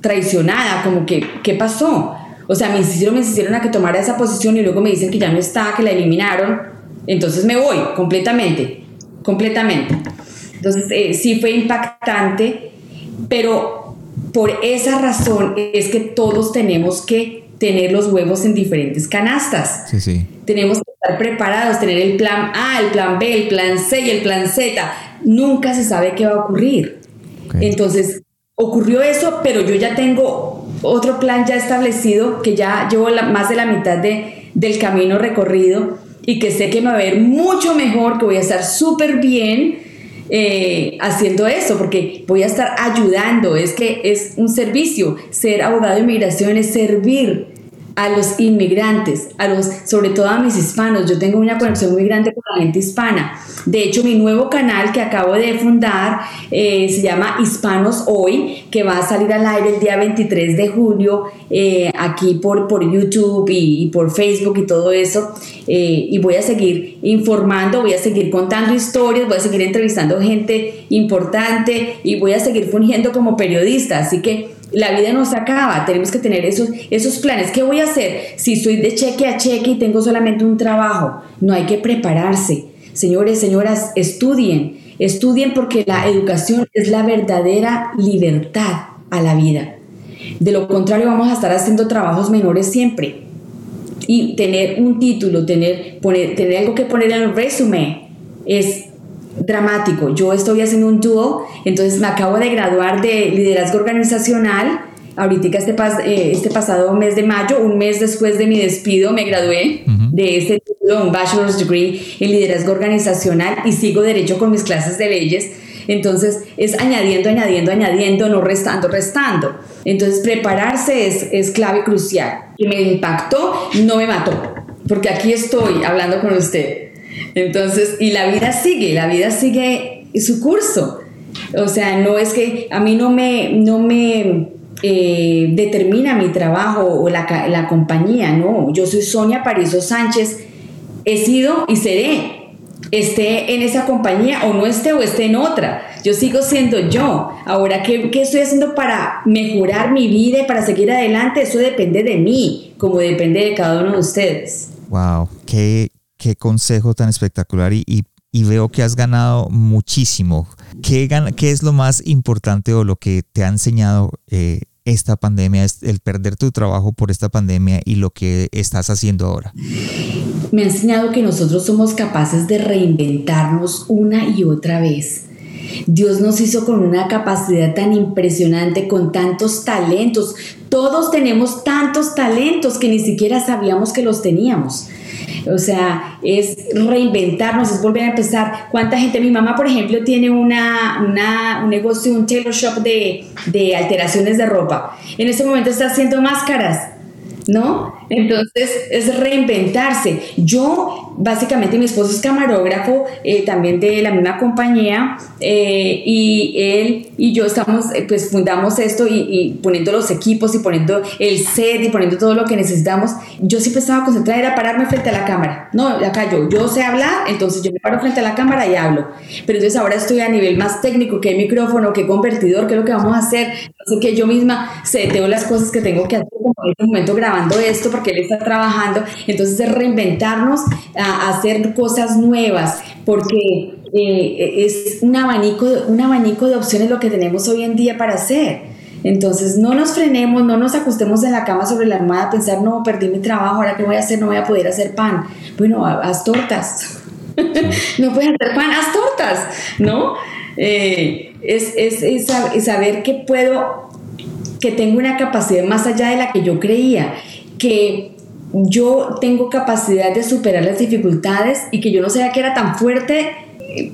traicionada, como que, ¿qué pasó? O sea, me insistieron, me insistieron a que tomara esa posición y luego me dicen que ya no está, que la eliminaron. Entonces me voy completamente, completamente. Entonces eh, sí fue impactante, pero por esa razón es que todos tenemos que tener los huevos en diferentes canastas. Sí, sí. Tenemos que estar preparados, tener el plan A, el plan B, el plan C y el plan Z. Nunca se sabe qué va a ocurrir. Entonces, ocurrió eso, pero yo ya tengo otro plan ya establecido, que ya llevo más de la mitad de, del camino recorrido y que sé que me va a ver mucho mejor, que voy a estar súper bien eh, haciendo eso, porque voy a estar ayudando, es que es un servicio, ser abogado de inmigración es servir a los inmigrantes, a los, sobre todo a mis hispanos. Yo tengo una conexión muy grande con la gente hispana. De hecho, mi nuevo canal que acabo de fundar eh, se llama Hispanos Hoy, que va a salir al aire el día 23 de julio eh, aquí por, por YouTube y, por Facebook y todo eso. Eh, y voy a seguir informando, voy a seguir contando historias, voy a seguir entrevistando gente importante y voy a seguir fungiendo como periodista. Así que la vida no se acaba, tenemos que tener esos, esos planes. ¿Qué voy a hacer si estoy de cheque a cheque y tengo solamente un trabajo? No hay que prepararse. Señores, señoras, estudien, estudien porque la educación es la verdadera libertad a la vida. De lo contrario, vamos a estar haciendo trabajos menores siempre. Y tener un título, tener, poner, tener algo que poner en el resumen es dramático. Yo estoy haciendo un dual, entonces me acabo de graduar de liderazgo organizacional. Ahorita este, eh, este pasado mes de mayo, un mes después de mi despido, me gradué de este título, un bachelor's degree en liderazgo organizacional y sigo derecho con mis clases de leyes. Entonces es añadiendo, añadiendo, añadiendo, no restando, restando. Entonces prepararse es, es clave crucial. Y me impactó, no me mató, porque aquí estoy hablando con usted. Entonces, y la vida sigue, la vida sigue su curso. O sea, no es que a mí no me, no me eh, determina mi trabajo o la, la, compañía, no. Yo soy Sonia Pariso Sánchez, he sido y seré. Esté en esa compañía o no esté o esté en otra. Yo sigo siendo yo. Ahora, ¿qué, ¿qué estoy haciendo para mejorar mi vida y para seguir adelante? Eso depende de mí, como depende de cada uno de ustedes. Wow, qué, qué consejo tan espectacular y, veo que has ganado muchísimo. ¿Qué, ¿Qué, es lo más importante o lo que te ha enseñado eh, esta pandemia, el perder tu trabajo por esta pandemia y lo que estás haciendo ahora? Me ha enseñado que nosotros somos capaces de reinventarnos una y otra vez. Dios nos hizo con una capacidad tan impresionante, con tantos talentos. Todos tenemos tantos talentos que ni siquiera sabíamos que los teníamos. O sea, es reinventarnos, es volver a empezar. ¿Cuánta gente? Mi mamá, por ejemplo, tiene una, un negocio, un tailor shop de, de alteraciones de ropa. En este momento está haciendo máscaras ¿no? Entonces es reinventarse. Yo, básicamente, mi esposo es camarógrafo, eh, también de la misma compañía, eh, y él y yo estamos, eh, pues fundamos esto y, poniendo los equipos y poniendo el set y poniendo todo lo que necesitamos. Yo siempre estaba concentrada, era pararme frente a la cámara. No, acá yo, yo sé hablar, entonces yo me paro frente a la cámara y hablo. Pero entonces ahora estoy a nivel más técnico, qué micrófono, qué convertidor, qué es lo que vamos a hacer. Así que yo misma seteo las cosas que tengo que hacer en este momento grabando esto porque él está trabajando. Entonces es reinventarnos a, hacer cosas nuevas porque eh, es un abanico, un abanico de opciones lo que tenemos hoy en día para hacer. Entonces no nos frenemos, no nos acostemos en la cama sobre la almohada a pensar, no, perdí mi trabajo, ahora qué voy a hacer, no voy a poder hacer pan. Bueno, haz tortas. no puedes hacer pan, haz tortas, ¿no? Eh, es, es, es, saber que puedo, que tengo una capacidad más allá de la que yo creía que yo tengo capacidad de superar las dificultades y que yo no sabía que era tan fuerte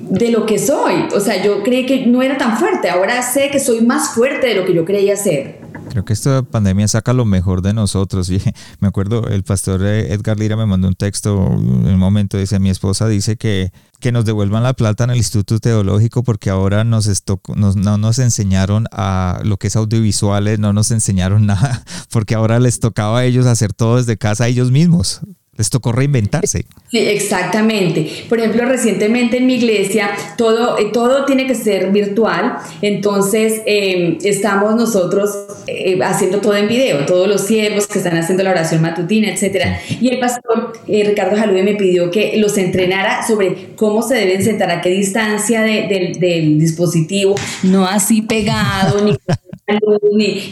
de lo que soy. O sea, yo creí que no era tan fuerte. Ahora sé que soy más fuerte de lo que yo creía ser. Creo que esta pandemia saca lo mejor de nosotros. Me acuerdo, el pastor Edgar Lira me mandó un texto en un momento, dice, mi esposa dice que, que nos devuelvan la plata en el Instituto Teológico porque ahora nos, no nos enseñaron a lo que es audiovisuales, no nos enseñaron nada, porque ahora les tocaba a ellos hacer todo desde casa ellos mismos. Les tocó reinventarse. Sí, exactamente. Por ejemplo, recientemente en mi iglesia todo, eh, todo tiene que ser virtual, entonces em, estamos nosotros eh, haciendo todo en video, todos los siervos que están haciendo la oración matutina, etc. Y el pastor eh, Ricardo Jalude me pidió que los entrenara sobre cómo se deben sentar, a qué distancia del dispositivo, no así pegado, ni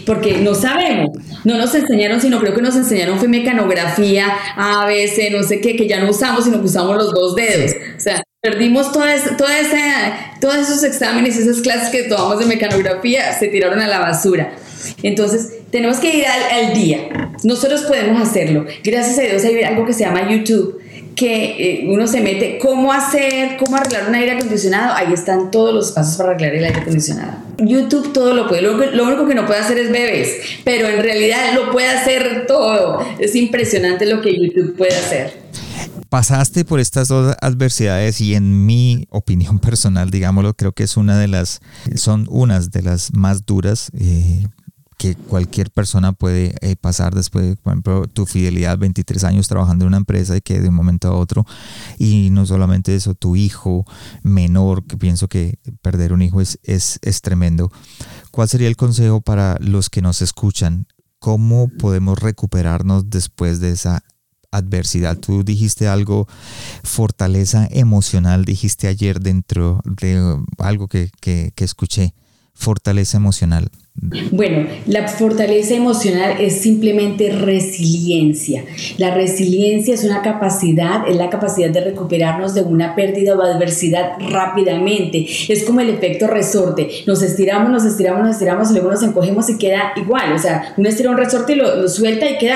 porque no sabemos, no nos enseñaron, sino creo que nos enseñaron fue mecanografía, ABC, no sé qué, que ya no usamos, sino que usamos los dos dedos. O sea, perdimos toda toda todos esos exámenes, esas clases que tomamos de mecanografía, se tiraron a la basura. Entonces, tenemos que ir al, al día. Nosotros podemos hacerlo. Gracias a Dios hay algo que se llama YouTube que eh, uno se mete, cómo hacer, cómo arreglar un aire acondicionado, ahí están todos los pasos para arreglar el aire acondicionado. YouTube todo lo puede, lo, único que no puede hacer es bebés, pero en realidad lo puede hacer todo. Es impresionante lo que YouTube puede hacer pasaste por estas dos adversidades y en mi opinión personal, digámoslo, creo que es una de las, son unas de las más duras eh, que cualquier persona puede eh, pasar después de, por ejemplo, tu fidelidad, 23 años trabajando en una empresa y que de un momento a otro, y no solamente eso, tu hijo menor, que pienso que perder un hijo es, es, es tremendo. ¿Cuál sería el consejo para los que nos escuchan? ¿Cómo podemos recuperarnos después de esa adversidad. Tú dijiste algo, fortaleza emocional, dijiste ayer dentro de algo que, que, escuché, fortaleza emocional. Bueno, la fortaleza emocional es simplemente resiliencia. La resiliencia es una capacidad, es la capacidad de recuperarnos de una pérdida o adversidad rápidamente. Es como el efecto resorte. Nos estiramos, nos estiramos, nos estiramos y luego nos encogemos y queda igual. O sea, uno estira un resorte y lo, suelta y queda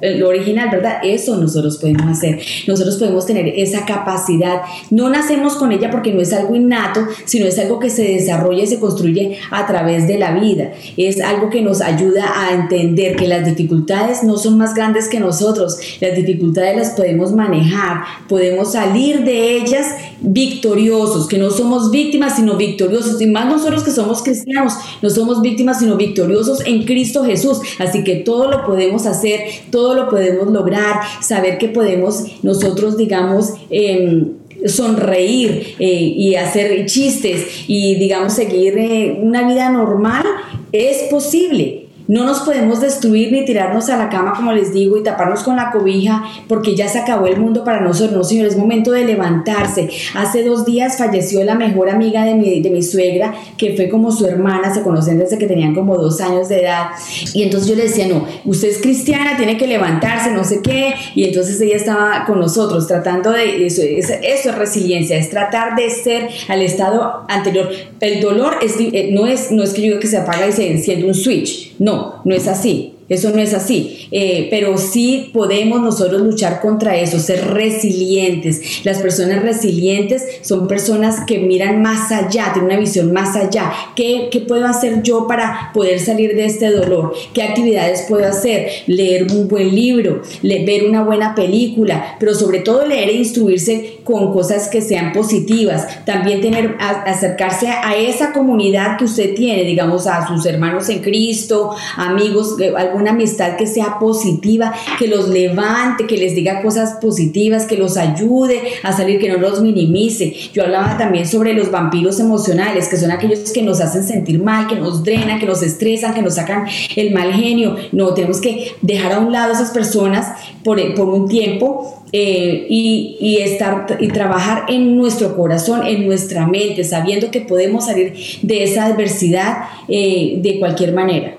lo original, ¿verdad? Eso nosotros podemos hacer. Nosotros podemos tener esa capacidad. No nacemos con ella porque no es algo innato, sino es algo que se desarrolla y se construye a través de la vida. Es algo que nos ayuda a entender que las dificultades no son más grandes que nosotros. Las dificultades las podemos manejar, podemos salir de ellas victoriosos, que no somos víctimas, sino victoriosos. Y más nosotros que somos cristianos, no somos víctimas, sino victoriosos en Cristo Jesús. Así que todo lo podemos hacer, todo lo podemos lograr, saber que podemos nosotros, digamos, em, sonreír eh, y hacer chistes y, digamos, seguir eh, una vida normal, es posible. No nos podemos destruir ni tirarnos a la cama, como les digo, y taparnos con la cobija porque ya se acabó el mundo para nosotros. No, señor, es momento de levantarse. Hace dos días falleció la mejor amiga de mi, de mi suegra, que fue como su hermana, se conocen desde que tenían como dos años de edad. Y entonces yo le decía, no, usted es cristiana, tiene que levantarse, no sé qué. Y entonces ella estaba con nosotros tratando de, eso, eso es resiliencia, es tratar de ser al estado anterior. El dolor es, eh, no, es, no es que yo diga que se apaga y se enciende un switch, no, no es así. Eso no es así, eh, pero sí podemos nosotros luchar contra eso, ser resilientes. Las personas resilientes son personas que miran más allá, tienen una visión más allá. ¿Qué, qué puedo hacer yo para poder salir de este dolor? ¿Qué actividades puedo hacer? Leer un buen libro, ver una buena película, pero sobre todo leer e instruirse con cosas que sean positivas. También tener, acercarse a esa comunidad que usted tiene, digamos, a sus hermanos en Cristo, amigos, eh, una amistad que sea positiva, que los levante, que les diga cosas positivas, que los ayude a salir, que no los minimice. Yo hablaba también sobre los vampiros emocionales, que son aquellos que nos hacen sentir mal, que nos drenan, que nos estresan, que nos sacan el mal genio. No, tenemos que dejar a un lado a esas personas por, por un tiempo eh, y, y, estar y trabajar en nuestro corazón, en nuestra mente, sabiendo que podemos salir de esa adversidad eh, de cualquier manera.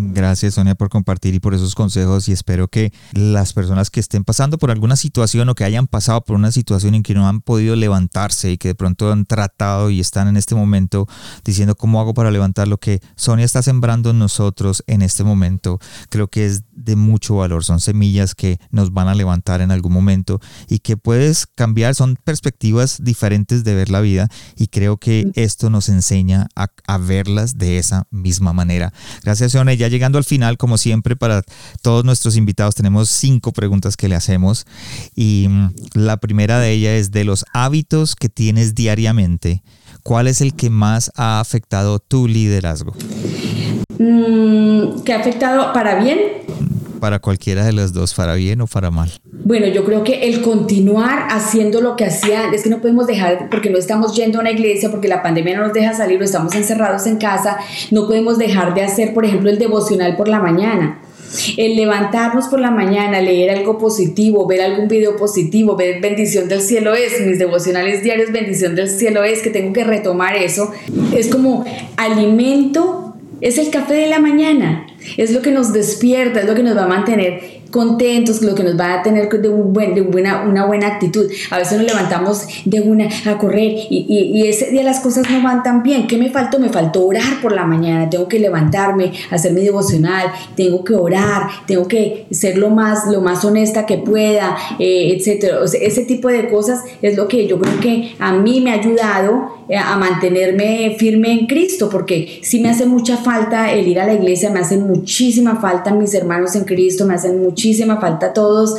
Gracias Sonia por compartir y por esos consejos y espero que las personas que estén pasando por alguna situación o que hayan pasado por una situación en que no han podido levantarse y que de pronto han tratado y están en este momento diciendo cómo hago para levantar lo que Sonia está sembrando en nosotros en este momento, creo que es de mucho valor, son semillas que nos van a levantar en algún momento y que puedes cambiar, son perspectivas diferentes de ver la vida y creo que esto nos enseña a, a verlas de esa misma manera. Gracias Sonia, ya llegando al final, como siempre, para todos nuestros invitados tenemos cinco preguntas que le hacemos. Y mm, la primera de ellas es de los hábitos que tienes diariamente. ¿Cuál es el que más ha afectado tu liderazgo? Mm, ¿Que ha afectado para bien? Para cualquiera de los dos, para bien o para mal. Bueno, yo creo que el continuar haciendo lo que hacía, es que no podemos dejar, porque no estamos yendo a una iglesia, porque la pandemia no nos deja salir, o estamos encerrados en casa, no podemos dejar de hacer, por ejemplo, el devocional por la mañana. El levantarnos por la mañana, leer algo positivo, ver algún video positivo, ver bendición del cielo es, mis devocionales diarios, bendición del cielo es, que tengo que retomar eso, es como alimento, es el café de la mañana es lo que nos despierta, es lo que nos va a mantener contentos, lo que nos va a tener de, un buen, de buena, una buena actitud. A veces nos levantamos de una a correr y, y, ese día las cosas no van tan bien. ¿Qué me faltó? Me faltó orar por la mañana. Tengo que levantarme, hacer mi devocional, tengo que orar, tengo que ser lo más, lo más honesta que pueda, eh, etcétera. ese tipo de cosas es lo que yo creo que a mí me ha ayudado eh, a mantenerme firme en Cristo, porque sí me hace mucha falta el ir a la iglesia, me hace muchísima falta mis hermanos en Cristo, me hacen muchísima falta todos,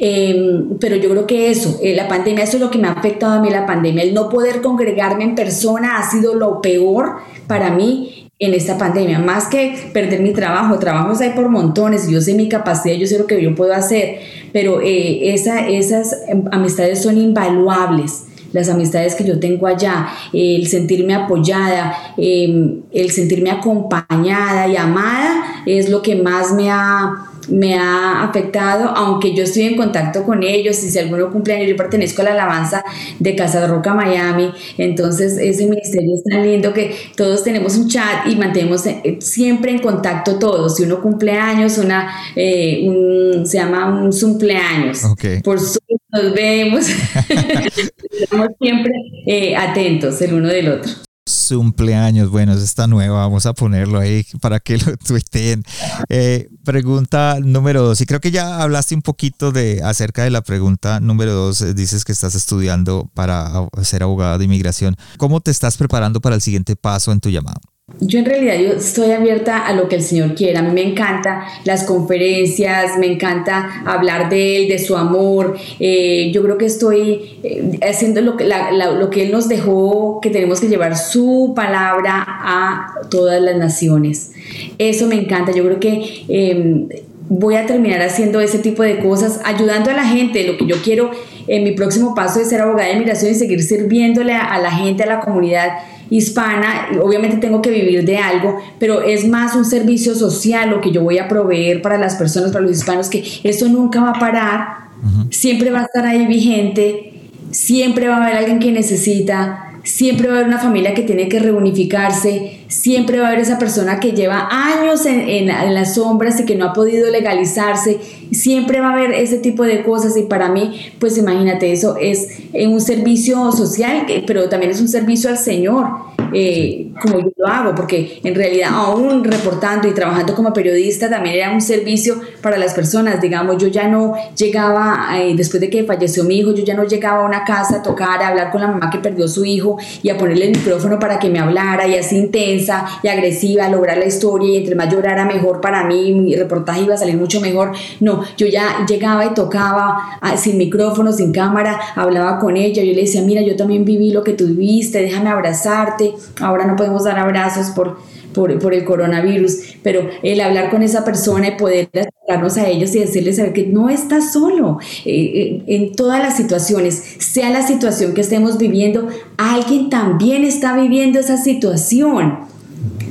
em, pero yo creo que eso, eh, la pandemia, eso es lo que me ha afectado a mí la pandemia, el no poder congregarme en persona ha sido lo peor para mí en esta pandemia, más que perder mi trabajo, trabajos hay por montones, yo sé mi capacidad, yo sé lo que yo puedo hacer, pero eh, esa, esas em, amistades son invaluables las amistades que yo tengo allá, el sentirme apoyada, em, el sentirme acompañada y amada es lo que más me ha me ha afectado, aunque yo estoy en contacto con ellos y si alguno cumpleaños, yo pertenezco a la alabanza de Casa de Roca Miami, entonces ese ministerio es tan lindo que todos tenemos un chat y mantenemos eh, siempre en contacto todos, si uno cumpleaños, una, eh, un, se llama un cumpleaños, por Zoom nos vemos, estamos siempre eh, atentos el uno del otro cumpleaños. Bueno, es esta nueva, vamos a ponerlo ahí para que lo tuiteen. Eh, pregunta número dos, y creo que ya hablaste un poquito de acerca de la pregunta número dos. Eh, dices que estás estudiando para ser abogada de inmigración. ¿Cómo te estás preparando para el siguiente paso en tu llamado? Yo en realidad yo estoy abierta a lo que el Señor quiera. A mí me encanta las conferencias, me encanta hablar de Él, de su amor. Eh, yo creo que estoy eh, haciendo lo que, lo que Él nos dejó, que tenemos que llevar su palabra a todas las naciones. Eso me encanta. Yo creo que em, voy a terminar haciendo ese tipo de cosas, ayudando a la gente. Lo que yo quiero en mi próximo paso es ser abogada de inmigración y seguir sirviéndole a la gente, a la comunidad hispana, obviamente tengo que vivir de algo, pero es más un servicio social lo que yo voy a proveer para las personas, para los hispanos, que eso nunca va a parar, siempre va a estar ahí vigente, siempre va a haber alguien que necesita, siempre va a haber una familia que tiene que reunificarse, siempre va a haber esa persona que lleva años en, las sombras y que no ha podido legalizarse, siempre va a haber ese tipo de cosas y para mí, pues imagínate, eso es un servicio social, pero también es un servicio al Señor eh, como yo lo hago, porque en realidad aún reportando y trabajando como periodista también era un servicio para las personas, digamos, yo ya no llegaba, eh, después de que falleció mi hijo, yo ya no llegaba a una casa a tocar, a hablar con la mamá que perdió su hijo y a ponerle el micrófono para que me hablara y así intensa y agresiva, a lograr la historia y entre más llorara mejor para mí, mi reportaje iba a salir mucho mejor. No, yo ya llegaba y tocaba ah, sin micrófono, sin cámara, hablaba con ella, yo le decía, mira, yo también viví lo que tú viviste, déjame abrazarte, ahora no podemos dar abrazos por, por, el coronavirus, pero el hablar con esa persona y poder acercarnos a ellos y decirles saber que no estás solo eh, eh, en todas las situaciones, sea la situación que estemos viviendo, alguien también está viviendo esa situación.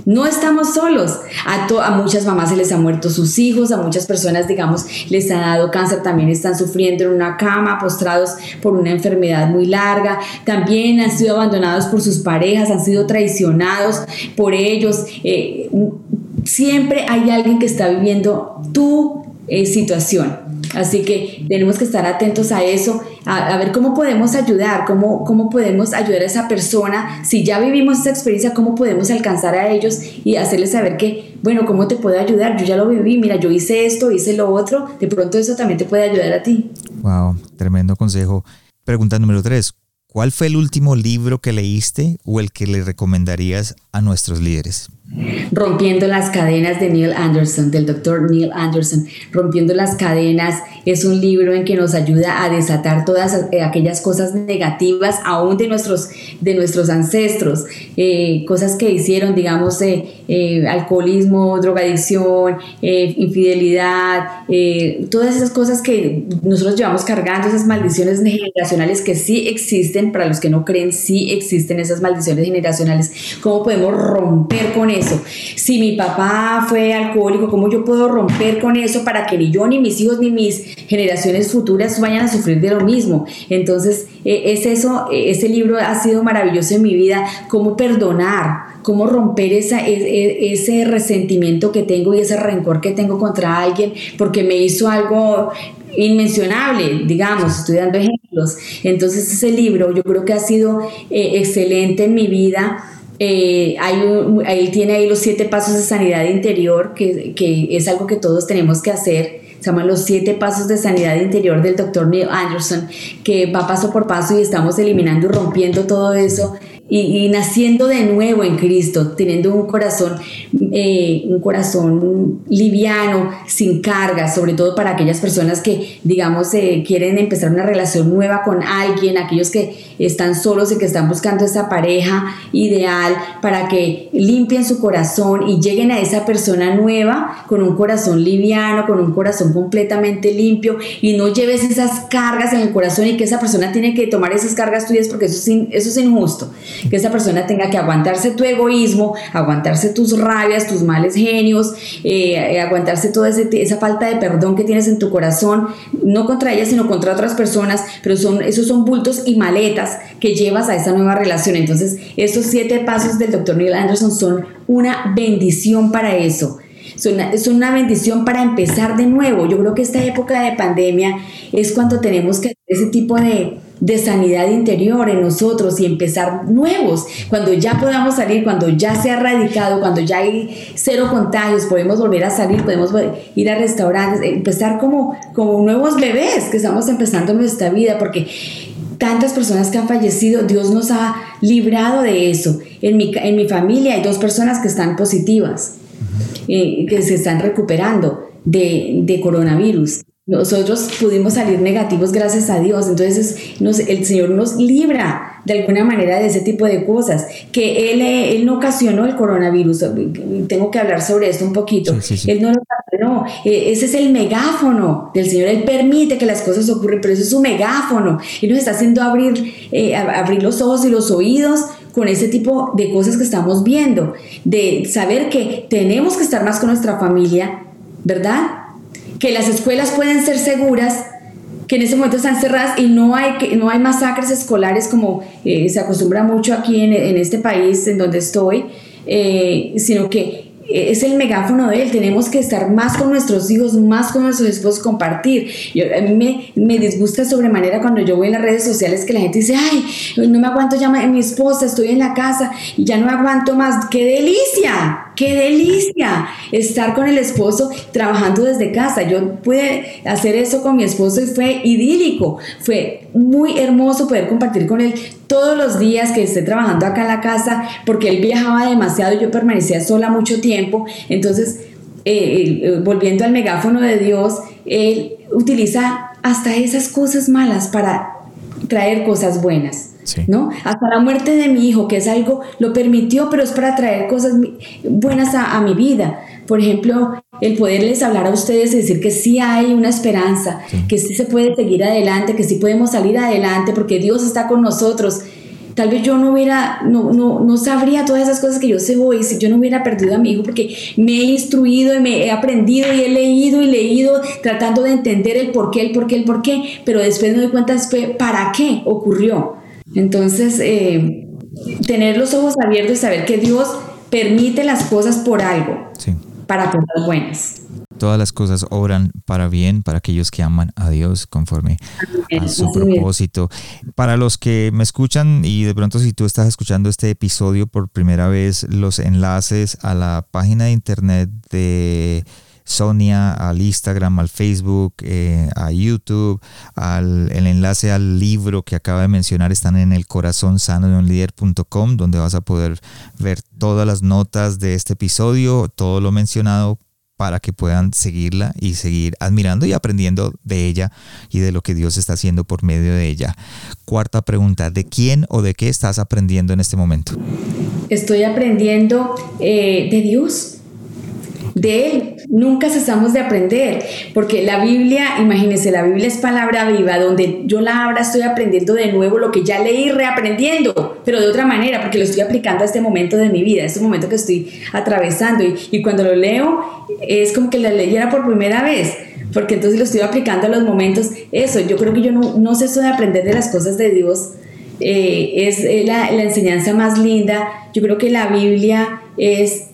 No estamos solos. A, muchas mamás se les han muerto sus hijos, a muchas personas, digamos, les ha dado cáncer, también están sufriendo en una cama, postrados por una enfermedad muy larga. También han sido abandonados por sus parejas, han sido traicionados por ellos. Eh, siempre hay alguien que está viviendo tu eh, situación. Así que tenemos que estar atentos a eso, a, ver cómo podemos ayudar, cómo, cómo podemos ayudar a esa persona. Si ya vivimos esa experiencia, cómo podemos alcanzar a ellos y hacerles saber que, bueno, ¿cómo te puedo ayudar? Yo ya lo viví, mira, yo hice esto, hice lo otro, de pronto eso también te puede ayudar a ti. Wow, tremendo consejo. Pregunta número tres. ¿Cuál fue el último libro que leíste o el que le recomendarías a nuestros líderes? Rompiendo las cadenas de Neil Anderson, del doctor Neil Anderson. Rompiendo las cadenas es un libro en que nos ayuda a desatar todas eh, aquellas cosas negativas aún de nuestros, de nuestros ancestros, eh, cosas que hicieron, digamos, eh, alcoholismo, drogadicción, infidelidad, todas esas cosas que nosotros llevamos cargando, esas maldiciones generacionales que sí existen, para los que no creen, sí existen esas maldiciones generacionales. ¿Cómo podemos romper con eso? Si mi papá fue alcohólico, ¿cómo yo puedo romper con eso para que ni yo, ni mis hijos, ni mis generaciones futuras vayan a sufrir de lo mismo? Entonces, e, es eso, e, ese libro ha sido maravilloso en mi vida, cómo perdonar, cómo romper esa, e, ese resentimiento que tengo y ese rencor que tengo contra alguien porque me hizo algo inmencionable, digamos, estoy dando ejemplos. Entonces ese libro yo creo que ha sido eh, excelente en mi vida. Eh, hay tiene ahí los siete pasos de sanidad interior, que, que, es algo que todos tenemos que hacer. Se llaman los siete pasos de sanidad interior del doctor Neil Anderson, que va paso por paso y estamos eliminando y rompiendo todo eso y, naciendo de nuevo en Cristo, teniendo un corazón, eh, un corazón liviano, sin carga, sobre todo para aquellas personas que, digamos, eh, quieren empezar una relación nueva con alguien, aquellos que están solos y que están buscando esa pareja ideal, para que limpien su corazón y lleguen a esa persona nueva con un corazón liviano, con un corazón completamente limpio y no lleves esas cargas en el corazón y que esa persona tiene que tomar esas cargas tuyas porque eso eso es injusto que esa persona tenga que aguantarse tu egoísmo, aguantarse tus rabias, tus males genios, eh, eh, aguantarse toda esa falta de perdón que tienes en tu corazón, no contra ella, sino contra otras personas, pero son, esos son bultos y maletas que llevas a esa nueva relación. Entonces, esos siete pasos del doctor Neil Anderson son una bendición para eso. Es una, bendición para empezar de nuevo. Yo creo que esta época de pandemia es cuando tenemos que ese tipo de, de sanidad interior en nosotros y empezar nuevos. Cuando ya podamos salir, cuando ya se ha erradicado, cuando ya hay cero contagios, podemos volver a salir, podemos ir a restaurantes, empezar como, como nuevos bebés que estamos empezando nuestra vida, porque tantas personas que han fallecido, Dios nos ha librado de eso. En mi, en mi familia hay dos personas que están positivas, eh, que se están recuperando de, de coronavirus. Nosotros pudimos salir negativos gracias a Dios, entonces el Señor nos libra de alguna manera de ese tipo de cosas, que Él, él no ocasionó el coronavirus, tengo que hablar sobre esto un poquito, Él no lo ocasionó, e, ese es el megáfono del Señor, Él permite que las cosas ocurran, pero eso es su megáfono, Él nos está haciendo abrir, eh, abrir los ojos y los oídos con ese tipo de cosas que estamos viendo, de saber que tenemos que estar más con nuestra familia, ¿verdad? que las escuelas pueden ser seguras, que en ese momento están cerradas y no hay, no hay masacres escolares como eh, se acostumbra mucho aquí en, en, este país en donde estoy, eh, sino que es el megáfono de él, tenemos que estar más con nuestros hijos, más con nuestros esposos, compartir. Yo, a mí me, me, disgusta sobremanera cuando yo voy en las redes sociales que la gente dice, ay, no me aguanto ya mi esposa, estoy en la casa y ya no aguanto más. ¡Qué delicia! ¡Qué delicia! Estar con el esposo trabajando desde casa. Yo pude hacer eso con mi esposo y fue idílico. Fue muy hermoso poder compartir con él todos los días que esté trabajando acá en la casa, porque él viajaba demasiado y yo permanecía sola mucho tiempo. Entonces, eh, eh, volviendo al megáfono de Dios, él utiliza hasta esas cosas malas para traer cosas buenas. ¿no? Hasta la muerte de mi hijo, que es algo, lo permitió, pero es para traer cosas buenas a, mi vida. Por ejemplo, el poderles hablar a ustedes y decir que sí hay una esperanza, que sí se puede seguir adelante, que sí podemos salir adelante porque Dios está con nosotros. Tal vez yo no hubiera, no, no, no sabría todas esas cosas que yo sé hoy si yo no hubiera perdido a mi hijo porque me he instruido y me he aprendido y he leído y leído tratando de entender el por qué, el por qué, el por qué, pero después me doy cuenta después para qué ocurrió. Entonces, eh, tener los ojos abiertos y saber que Dios permite las cosas por algo, para cosas buenas. Todas las cosas obran para bien para aquellos que aman a Dios conforme a su propósito. Para los que me escuchan y de pronto si tú estás escuchando este episodio por primera vez, los enlaces a la página de internet de Sonia, al Instagram, al Facebook, eh, a YouTube, al, el enlace al libro que acaba de mencionar están en el corazón sano de un líder.com, donde vas a poder ver todas las notas de este episodio, todo lo mencionado para que puedan seguirla y seguir admirando y aprendiendo de ella y de lo que Dios está haciendo por medio de ella. Cuarta pregunta, ¿de quién o de qué estás aprendiendo en este momento? Estoy aprendiendo eh, de Dios de Él, nunca cesamos de aprender, porque la Biblia, imagínense, la Biblia es palabra viva, donde yo la abra estoy aprendiendo de nuevo lo que ya leí, reaprendiendo, pero de otra manera, porque lo estoy aplicando a este momento de mi vida, a este momento que estoy atravesando. Y, y cuando lo leo, es como que la leyera por primera vez porque entonces lo estoy aplicando a los momentos. Eso, yo creo que yo no, no ceso de aprender de las cosas de Dios. Eh, es eh, la, la, enseñanza más linda. Yo creo que la Biblia es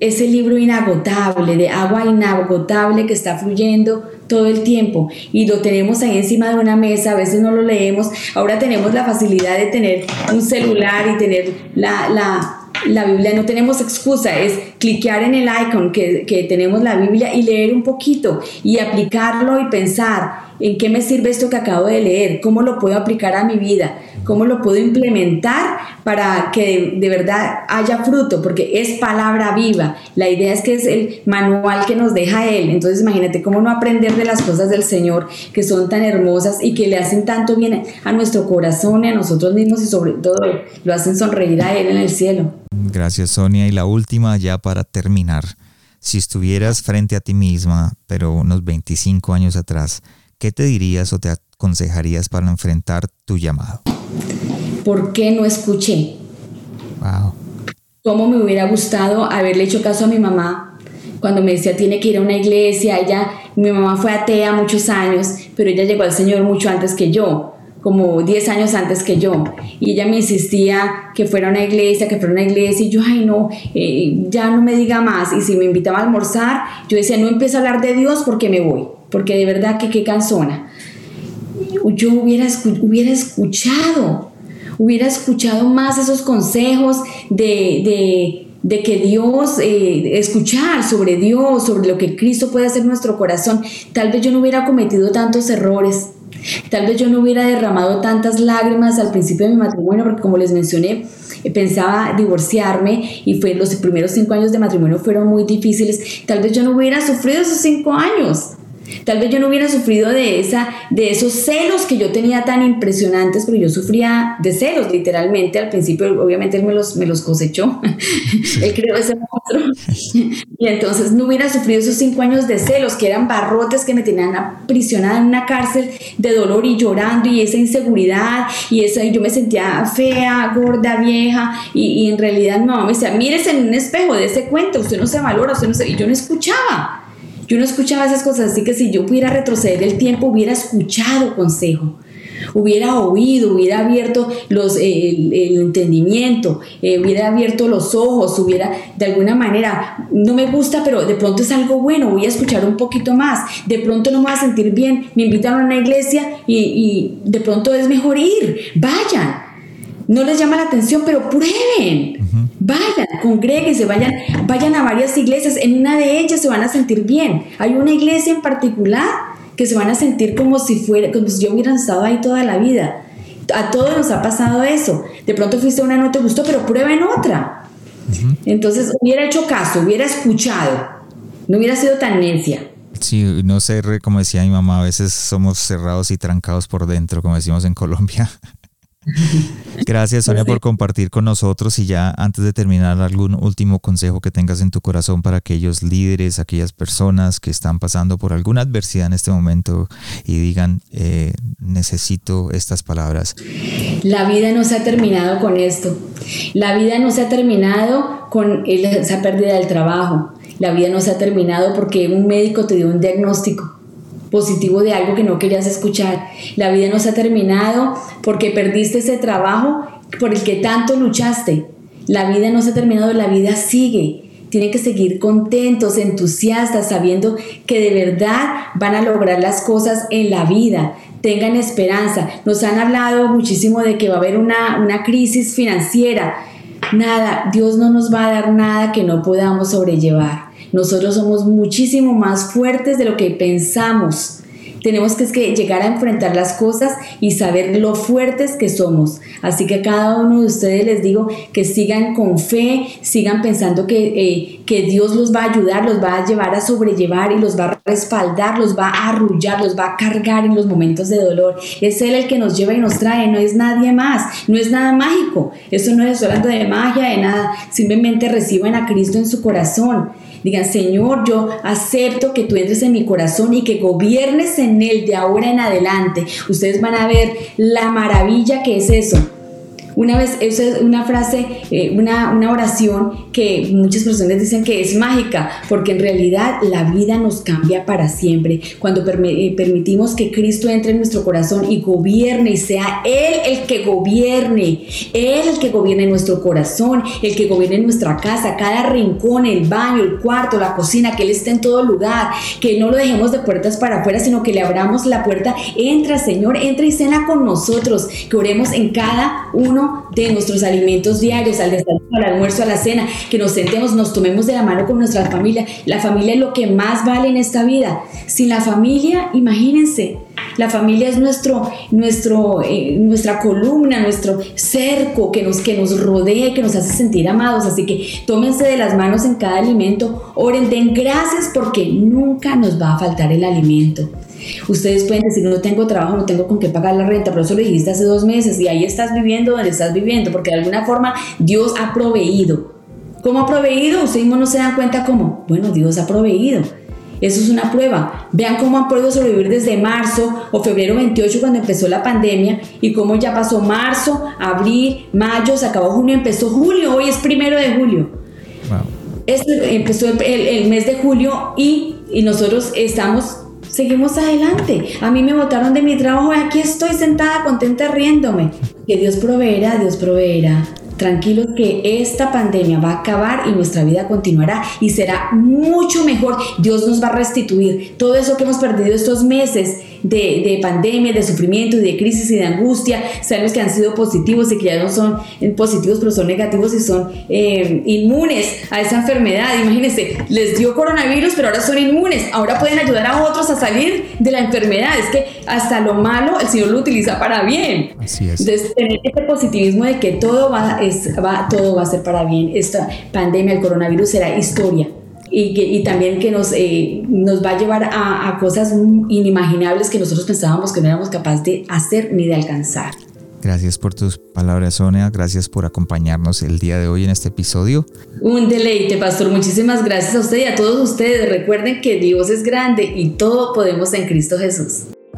ese libro inagotable, de agua inagotable que está fluyendo todo el tiempo y lo tenemos ahí encima de una mesa, a veces no lo leemos, ahora tenemos la facilidad de tener un celular y tener la, la la Biblia, no tenemos excusa, es cliquear en el icon que, que, tenemos la Biblia y leer un poquito y aplicarlo y pensar en qué me sirve esto que acabo de leer, cómo lo puedo aplicar a mi vida, cómo lo puedo implementar para que de, verdad haya fruto, porque es palabra viva. La idea es que es el manual que nos deja Él. Entonces imagínate cómo no aprender de las cosas del Señor que son tan hermosas y que le hacen tanto bien a nuestro corazón y a nosotros mismos y sobre todo lo hacen sonreír a Él en el cielo. Gracias Sonia. Y la última ya para terminar. Si estuvieras frente a ti misma, pero unos 25 años atrás, ¿qué te dirías o te aconsejarías para enfrentar tu llamado? ¿Por qué no escuché? Wow. ¿Cómo me hubiera gustado haberle hecho caso a mi mamá cuando me decía tiene que ir a una iglesia? Ella, mi mamá fue atea muchos años, pero ella llegó al Señor mucho antes que yo como 10 años antes que yo. Y ella me insistía que fuera a una iglesia, que fuera a una iglesia. Y yo, ay, no, eh, ya no me diga más. Y si me invitaba a almorzar, yo decía, no empiezo a hablar de Dios porque me voy. Porque de verdad que qué cansona. Yo hubiera, hubiera escuchado, hubiera escuchado más esos consejos de, de de que Dios, eh, escuchar sobre Dios, sobre lo que Cristo puede hacer en nuestro corazón, tal vez yo no hubiera cometido tantos errores, Tal vez yo no hubiera derramado tantas lágrimas al principio de mi matrimonio, porque como les mencioné, eh, pensaba divorciarme y fue los primeros cinco años de matrimonio fueron muy difíciles. Tal vez yo no hubiera sufrido esos cinco años. Tal vez yo no hubiera sufrido de, esa, de esos celos que yo tenía tan impresionantes, pero yo sufría de celos literalmente. Al principio, obviamente, él me los, me los cosechó. él creó ese monstruo. y entonces no hubiera sufrido esos cinco años de celos, que eran barrotes que me tenían aprisionada en una cárcel de dolor y llorando y esa inseguridad. Y esa, yo me sentía fea, gorda, vieja. Y, y en realidad mamá me decía, mírese en un espejo, de ese cuento, usted no se valora, usted no se... Y yo no escuchaba. Yo no escuchaba esas cosas, así que si yo pudiera retroceder el tiempo, hubiera escuchado consejo, hubiera oído, hubiera abierto los, eh, el, entendimiento, eh, hubiera abierto los ojos, hubiera de alguna manera, no me gusta, pero de pronto es algo bueno, voy a escuchar un poquito más, de pronto no me voy a sentir bien, me invitan a una iglesia y, y de pronto es mejor ir, vayan, no les llama la atención, pero prueben. Vayan, congréguense, vayan, vayan a varias iglesias. En una de ellas se van a sentir bien. Hay una iglesia en particular que se van a sentir como si fuera, como si yo hubiera estado ahí toda la vida. A todos nos ha pasado eso. De pronto fuiste a una no te gustó, pero prueben otra. Entonces hubiera hecho caso, hubiera escuchado, no hubiera sido tan necia. Sí, no sé, como decía mi mamá, a veces somos cerrados y trancados por dentro, como decimos en Colombia. Gracias Sonia por compartir con nosotros y ya antes de terminar algún último consejo que tengas en tu corazón para aquellos líderes, aquellas personas que están pasando por alguna adversidad en este momento y digan eh, necesito estas palabras. La vida no se ha terminado con esto. La vida no se ha terminado con esa pérdida del trabajo. La vida no se ha terminado porque un médico te dio un diagnóstico positivo de algo que no querías escuchar. La vida no se ha terminado porque perdiste ese trabajo por el que tanto luchaste. La vida no se ha terminado, la vida sigue. Tienen que seguir contentos, entusiastas, sabiendo que de verdad van a lograr las cosas en la vida. Tengan esperanza. Nos han hablado muchísimo de que va a haber una, una crisis financiera. Nada, Dios no nos va a dar nada que no podamos sobrellevar. Nosotros somos muchísimo más fuertes de lo que pensamos. Tenemos que, que llegar a enfrentar las cosas y saber lo fuertes que somos. Así que a cada uno de ustedes les digo que sigan con fe, sigan pensando que, eh, que Dios los va a ayudar, los va a llevar a sobrellevar y los va a respaldar, los va a arrullar, los va a cargar en los momentos de dolor. Es Él el que nos lleva y nos trae, no es nadie más, no es nada mágico. Eso no es hablando de magia, de nada. Simplemente reciban a Cristo en su corazón. Digan, Señor, yo acepto que tú entres en mi corazón y que gobiernes en él de ahora en adelante. Ustedes van a ver la maravilla que es eso una vez, esa es una frase, eh, una, una oración que muchas personas dicen que es mágica, porque en realidad la vida nos cambia para siempre. Cuando eh, permitimos que Cristo entre en nuestro corazón y gobierne y sea Él el que gobierne, Él el que gobierne nuestro corazón, el que gobierne nuestra casa, cada rincón, el baño, el cuarto, la cocina, que Él esté en todo lugar, que no lo dejemos de puertas para afuera, sino que le abramos la puerta. Entra, Señor, entra y cena con nosotros, que oremos en cada uno de nuestros alimentos diarios, al desayuno, al almuerzo, a la cena, que nos sentemos, nos tomemos de la mano con nuestra familia. La familia es lo que más vale en esta vida. Sin la familia, imagínense, la familia es nuestro, nuestro, eh, nuestra columna, nuestro cerco que nos, que nos rodea y que nos hace sentir amados. Así que tómense de las manos en cada alimento, oren, den gracias porque nunca nos va a faltar el alimento. Ustedes pueden decir, no tengo trabajo, no tengo con qué pagar la renta, pero eso lo dijiste hace dos meses y ahí estás viviendo donde estás viviendo, porque de alguna forma Dios ha proveído. ¿Cómo ha proveído? Ustedes mismos no se dan cuenta cómo. Bueno, Dios ha proveído. Eso es una prueba. Vean cómo han podido sobrevivir desde marzo o febrero 28 cuando empezó la pandemia y cómo ya pasó marzo, abril, mayo, se acabó junio, empezó julio, hoy es primero de julio. empezó el, mes de julio y, y nosotros estamos seguimos adelante. A mí me botaron de mi trabajo y aquí estoy sentada contenta riéndome. Que Dios proveerá, Dios proveerá. Tranquilos que esta pandemia va a acabar y nuestra vida continuará y será mucho mejor. Dios nos va a restituir todo eso que hemos perdido estos meses de, pandemia, de sufrimiento y de crisis y de angustia. Sabemos que han sido positivos y que ya no son positivos, pero son negativos y son eh, inmunes a esa enfermedad. Imagínense, les dio coronavirus, pero ahora son inmunes. Ahora pueden ayudar a otros a salir de la enfermedad. Es que hasta lo malo el Señor lo utiliza para bien. Así es. Entonces, tener ese positivismo de que todo va, es, va, todo va a ser para bien. Esta pandemia, el coronavirus será historia y, también que nos, eh, nos va a llevar a, a cosas inimaginables que nosotros pensábamos que no éramos capaces de hacer ni de alcanzar. Gracias por tus palabras, Sonia. Gracias por acompañarnos el día de hoy en este episodio. Un deleite, pastor. Muchísimas gracias a usted y a todos ustedes. Recuerden que Dios es grande y todo podemos en Cristo Jesús.